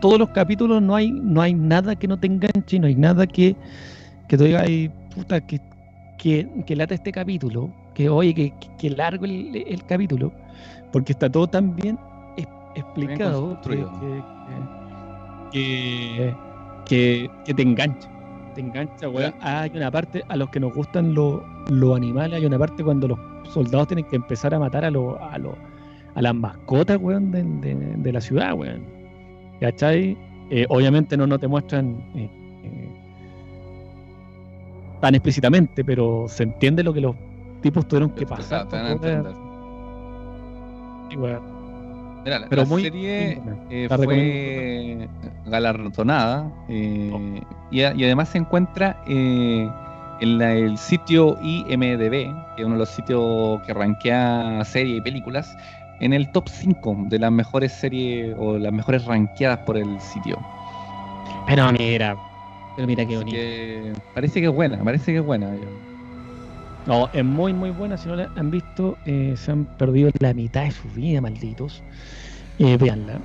todos los capítulos no hay, no hay nada que no te enganche, no hay nada que, que te diga, "Ay, puta, que, que, que lata este capítulo, que oye, que, que- largo el, el capítulo, porque está todo tan bien explicado que,
construido.
que- que, te engancha. Te engancha, weón. Hay una parte, a los que nos gustan lo- los animales, hay una parte cuando los soldados tienen que empezar a matar a, los a, los a las mascotas, weón, de, de- de la ciudad, weón. ¿Cachai? Eh, obviamente no, no te muestran eh, eh, tan explícitamente, pero se entiende lo que los tipos tuvieron que pasar.
te van a
para poder-
entender.
sí, weón.
Mira, la,
Pero
la
muy-
serie eh,
La
fue galardonada eh, y, a- y además se encuentra eh, en la- el sitio IMDB, que es uno de los sitios que rankea series y películas, en el top 5 de las mejores series o las mejores rankeadas por el sitio.
Pero mira, pero mira qué bonito.
que parece que es buena, parece que es buena.
No, es muy muy buena. Si no la han visto, eh, se han perdido la mitad de su vida, malditos. Eh, véanla.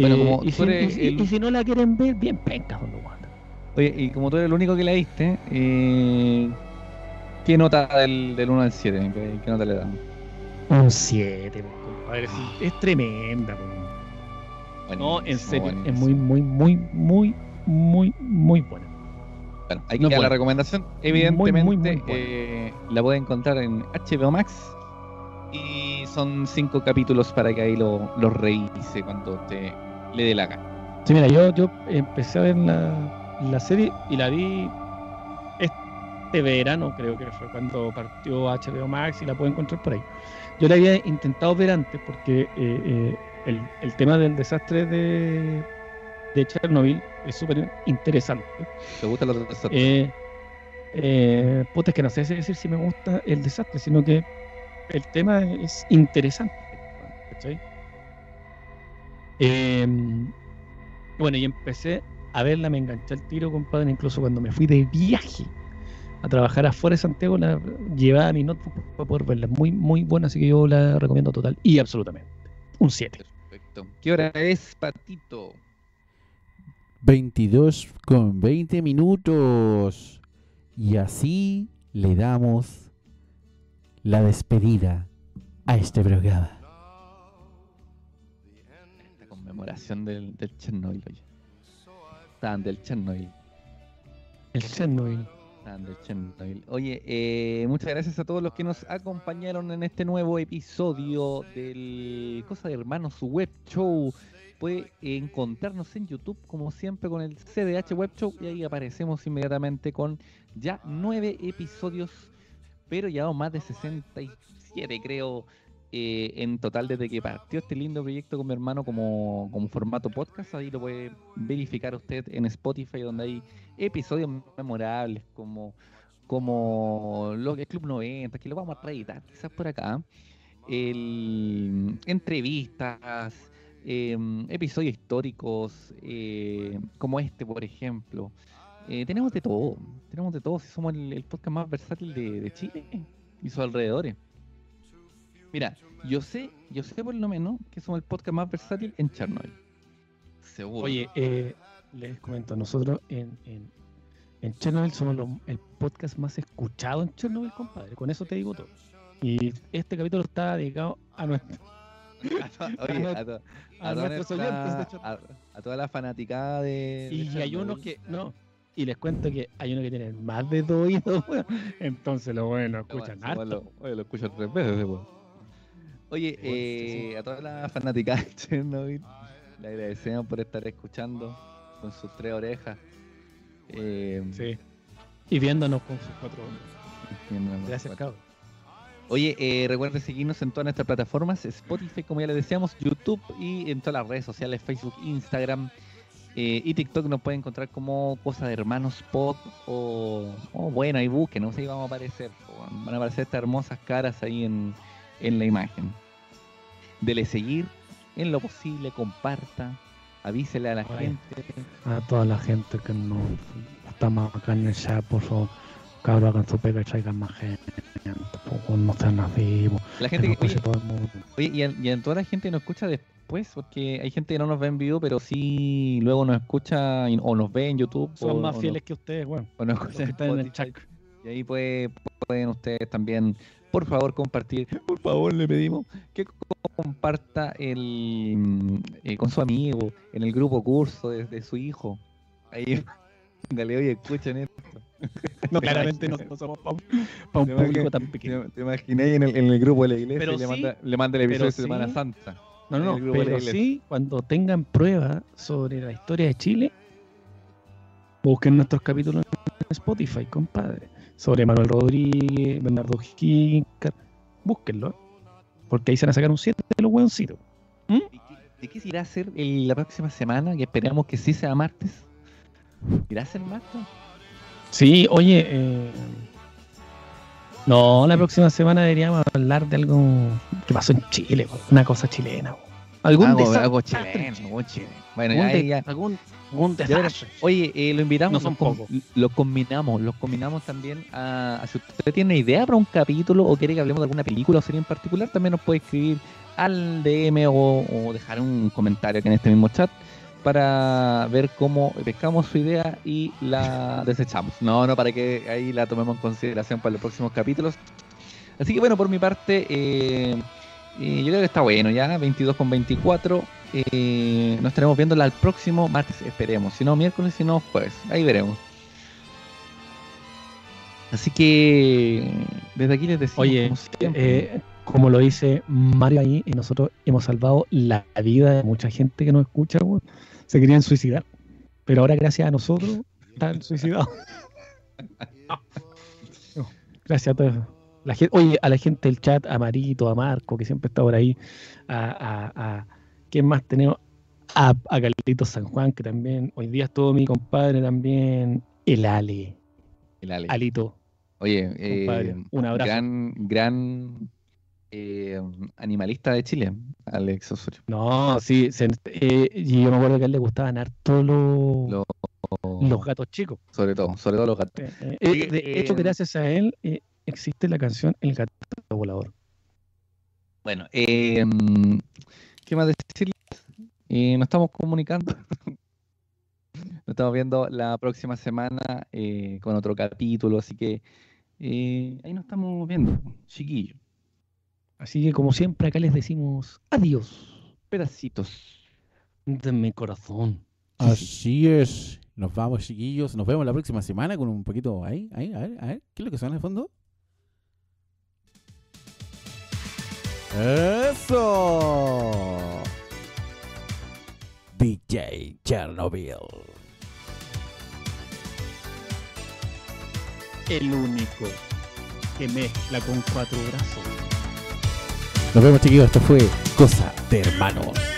Bueno,
Eh,
como
y, si,
eres
y- y-
el-
y si no la quieren ver, bien penca, don Wanda.
Oye, y como tú eres el único que la viste, eh, ¿qué nota del, del 1 al 7? ¿Qué, nota le dan?
Un 7, compadre. sí, es tremenda. po. No, en
Buenísimo,
serio, es muy, muy, muy, muy, muy, muy buena.
Bueno, ahí
No
queda la recomendación. Evidentemente,
muy, muy buena.
eh, la pueden encontrar en HBO Max. Y son cinco capítulos para que ahí lo, lo revise cuando te le dé la gana.
Sí, mira, yo, yo empecé a ver la, la serie y la vi este verano, creo que fue cuando partió HBO Max y la puedo encontrar por ahí. Yo la había intentado ver antes porque eh, eh, el, el tema del desastre de, de Chernobyl es súper interesante.
¿Te gusta la tercera?
Eh, eh, puta, es que no sé decir si me gusta el desastre, sino que el tema es interesante. ¿cachai? Eh, bueno, y empecé a verla, me enganché al tiro, compadre, incluso cuando me fui de viaje a trabajar afuera de Santiago, la llevaba mi notebook para poder verla. Muy, muy buena, así que yo la recomiendo total y absolutamente. Un 7.
Perfecto. ¿Qué hora es, Patito?
22 con 20 minutos. Y así le damos la despedida a este programa.
La conmemoración del, del Chernobyl, oye. Estaban del Chernobyl.
El Chernobyl.
Estaban del Chernobyl. Oye, eh, muchas gracias a todos los que nos acompañaron en este nuevo episodio del Cosa de Hermanos Web Show. Puede encontrarnos en YouTube, como siempre, con el CDH Web Show y ahí aparecemos inmediatamente con ya nueve episodios, pero ya más de 67, creo, eh, en total desde que partió este lindo proyecto con mi hermano como, como formato podcast. Ahí lo puede verificar usted en Spotify, donde hay episodios memorables como, como lo que es Club 90, que lo vamos a reeditar quizás por acá. El, entrevistas, em, episodios históricos, eh, como este, por ejemplo. Eh, tenemos de todo, tenemos de todo, si somos el, podcast más versátil de, Chile y sus alrededores. Mira, yo sé, yo sé por lo menos que somos el podcast más versátil en Chernobyl. Seguro.
Oye, eh, les comento, nosotros en, en, en Chernobyl somos los- el podcast más escuchado en Chernobyl, compadre. Con eso te digo todo. Y este capítulo está dedicado a, nuestro,
oye, a, to-
a
a
nuestros oyentes de
a, a toda la fanaticada de. de
Y hay unos que, no, y les cuento que hay unos que tienen más de dos oídos, weón. Entonces lo bueno, escuchan harto.
lo, oye, lo escuchan tres veces después. Oye, eh, a toda la fanática de Chernobyl, le agradecemos por estar escuchando con sus tres orejas. Eh,
Sí. Y viéndonos con sus cuatro Gracias,
cuatro.
cabrón.
Oye, eh, recuerden seguirnos en todas nuestras plataformas, Spotify, como ya les decíamos, YouTube y en todas las redes sociales, Facebook, Instagram eh, y TikTok nos pueden encontrar como Cosa de Hermanos Pod o, o bueno, ahí busquen, no sé, vamos a aparecer, van a aparecer estas hermosas caras ahí en, en la imagen. Dele seguir en lo posible, comparta, avísele a la
Oye.
gente.
A toda la gente que no estamos acá en el chat, por favor, cabrón, hagan su pega y traigan más gente. no sean así.
La gente que, oye,
escuche todo el mundo.
Oye, y a toda la gente nos escucha después, porque hay gente que no nos ve en vivo, pero sí luego nos escucha y- o nos ve en YouTube.
Son
o,
más
o
fieles que ustedes,
nos, o nos
Los
escucha
que están en el chat.
Y ahí puede- pueden ustedes también, por favor, compartir. Por favor, le pedimos que comparta el eh, con su amigo en el grupo curso de, de su hijo. Ahí, dale, oye, escuchen esto.
No,
Te
claramente no, no somos para un público tan pequeño.
¿Te, te imaginé en el, en el grupo de la iglesia
Pero
y le,
sí,
manda, le manda el episodio de Semana
sí.
Santa?
No, no,
la
pero sí, cuando tengan pruebas sobre la historia de Chile, busquen nuestros capítulos en Spotify, compadre. Sobre Manuel Rodríguez, Bernardo Higgins, búsquenlo. Porque ahí se van a sacar un 7 de los hueoncitos.
¿De qué, de qué se irá a hacer el- la próxima semana? Que esperamos que sí sea martes. ¿Irá a ser martes?
Sí, oye, eh, No, la próxima semana deberíamos hablar de algo que pasó en Chile, una cosa chilena. Algún
Algo, chileno,
Chile.
algo chileno. Bueno,
Algún
ya,
de-
ya.
algún, algún desastre.
Oye, eh, lo invitamos,
No son pocos.
lo combinamos, los combinamos también a, a si usted tiene idea para un capítulo o quiere que hablemos de alguna película o serie en particular, también nos puede escribir al DM o, o dejar un comentario aquí en este mismo chat para ver cómo pescamos su idea y la desechamos. No, no, para que ahí la tomemos en consideración para los próximos capítulos. Así que bueno, por mi parte, eh, eh, yo creo que está bueno ya, 22 con 24. Eh, nos estaremos viendo el próximo martes, esperemos. Si no, miércoles, si no, jueves. Ahí veremos. Así que desde aquí les decimos,
Oye,
como
Eh, como lo dice Mario ahí, nosotros hemos salvado la vida de mucha gente que nos escucha, weón. Se querían suicidar. Pero ahora gracias a nosotros están suicidados. No, gracias a todos. La gente, oye, a la gente del chat, a Marito, a Marco, que siempre está por ahí, a, a, a ¿quién más tenemos? A, a Carlitos San Juan, que también, hoy día estuvo mi compadre también, el Ale,
el Ale.
Alito.
Oye, eh,
un abrazo.
gran, gran eh, animalista de Chile, Alex Osorio.
No, sí, se- eh, y yo me acuerdo que a él le gustaban harto los,
Lo-
los gatos chicos.
Sobre todo, sobre todo los gatos.
Eh, de hecho, gracias a él existe la canción El gato volador.
Bueno, ¿qué más decirles? Nos estamos comunicando. nos estamos viendo la próxima semana con otro capítulo, así que ahí nos estamos viendo, chiquillo.
Así que, como siempre, acá les decimos adiós
Pedacitos.
de mi corazón.
Así es. Nos vamos, chiquillos. Nos vemos la próxima semana con un poquito. Ahí, ahí, a ver, a ver. ¿Qué es lo que suena de fondo? ¡Eso! DJ Chernobyl.
El único que mezcla con cuatro brazos.
Nos vemos, chiquillos. Esto fue Cosa de Hermanos.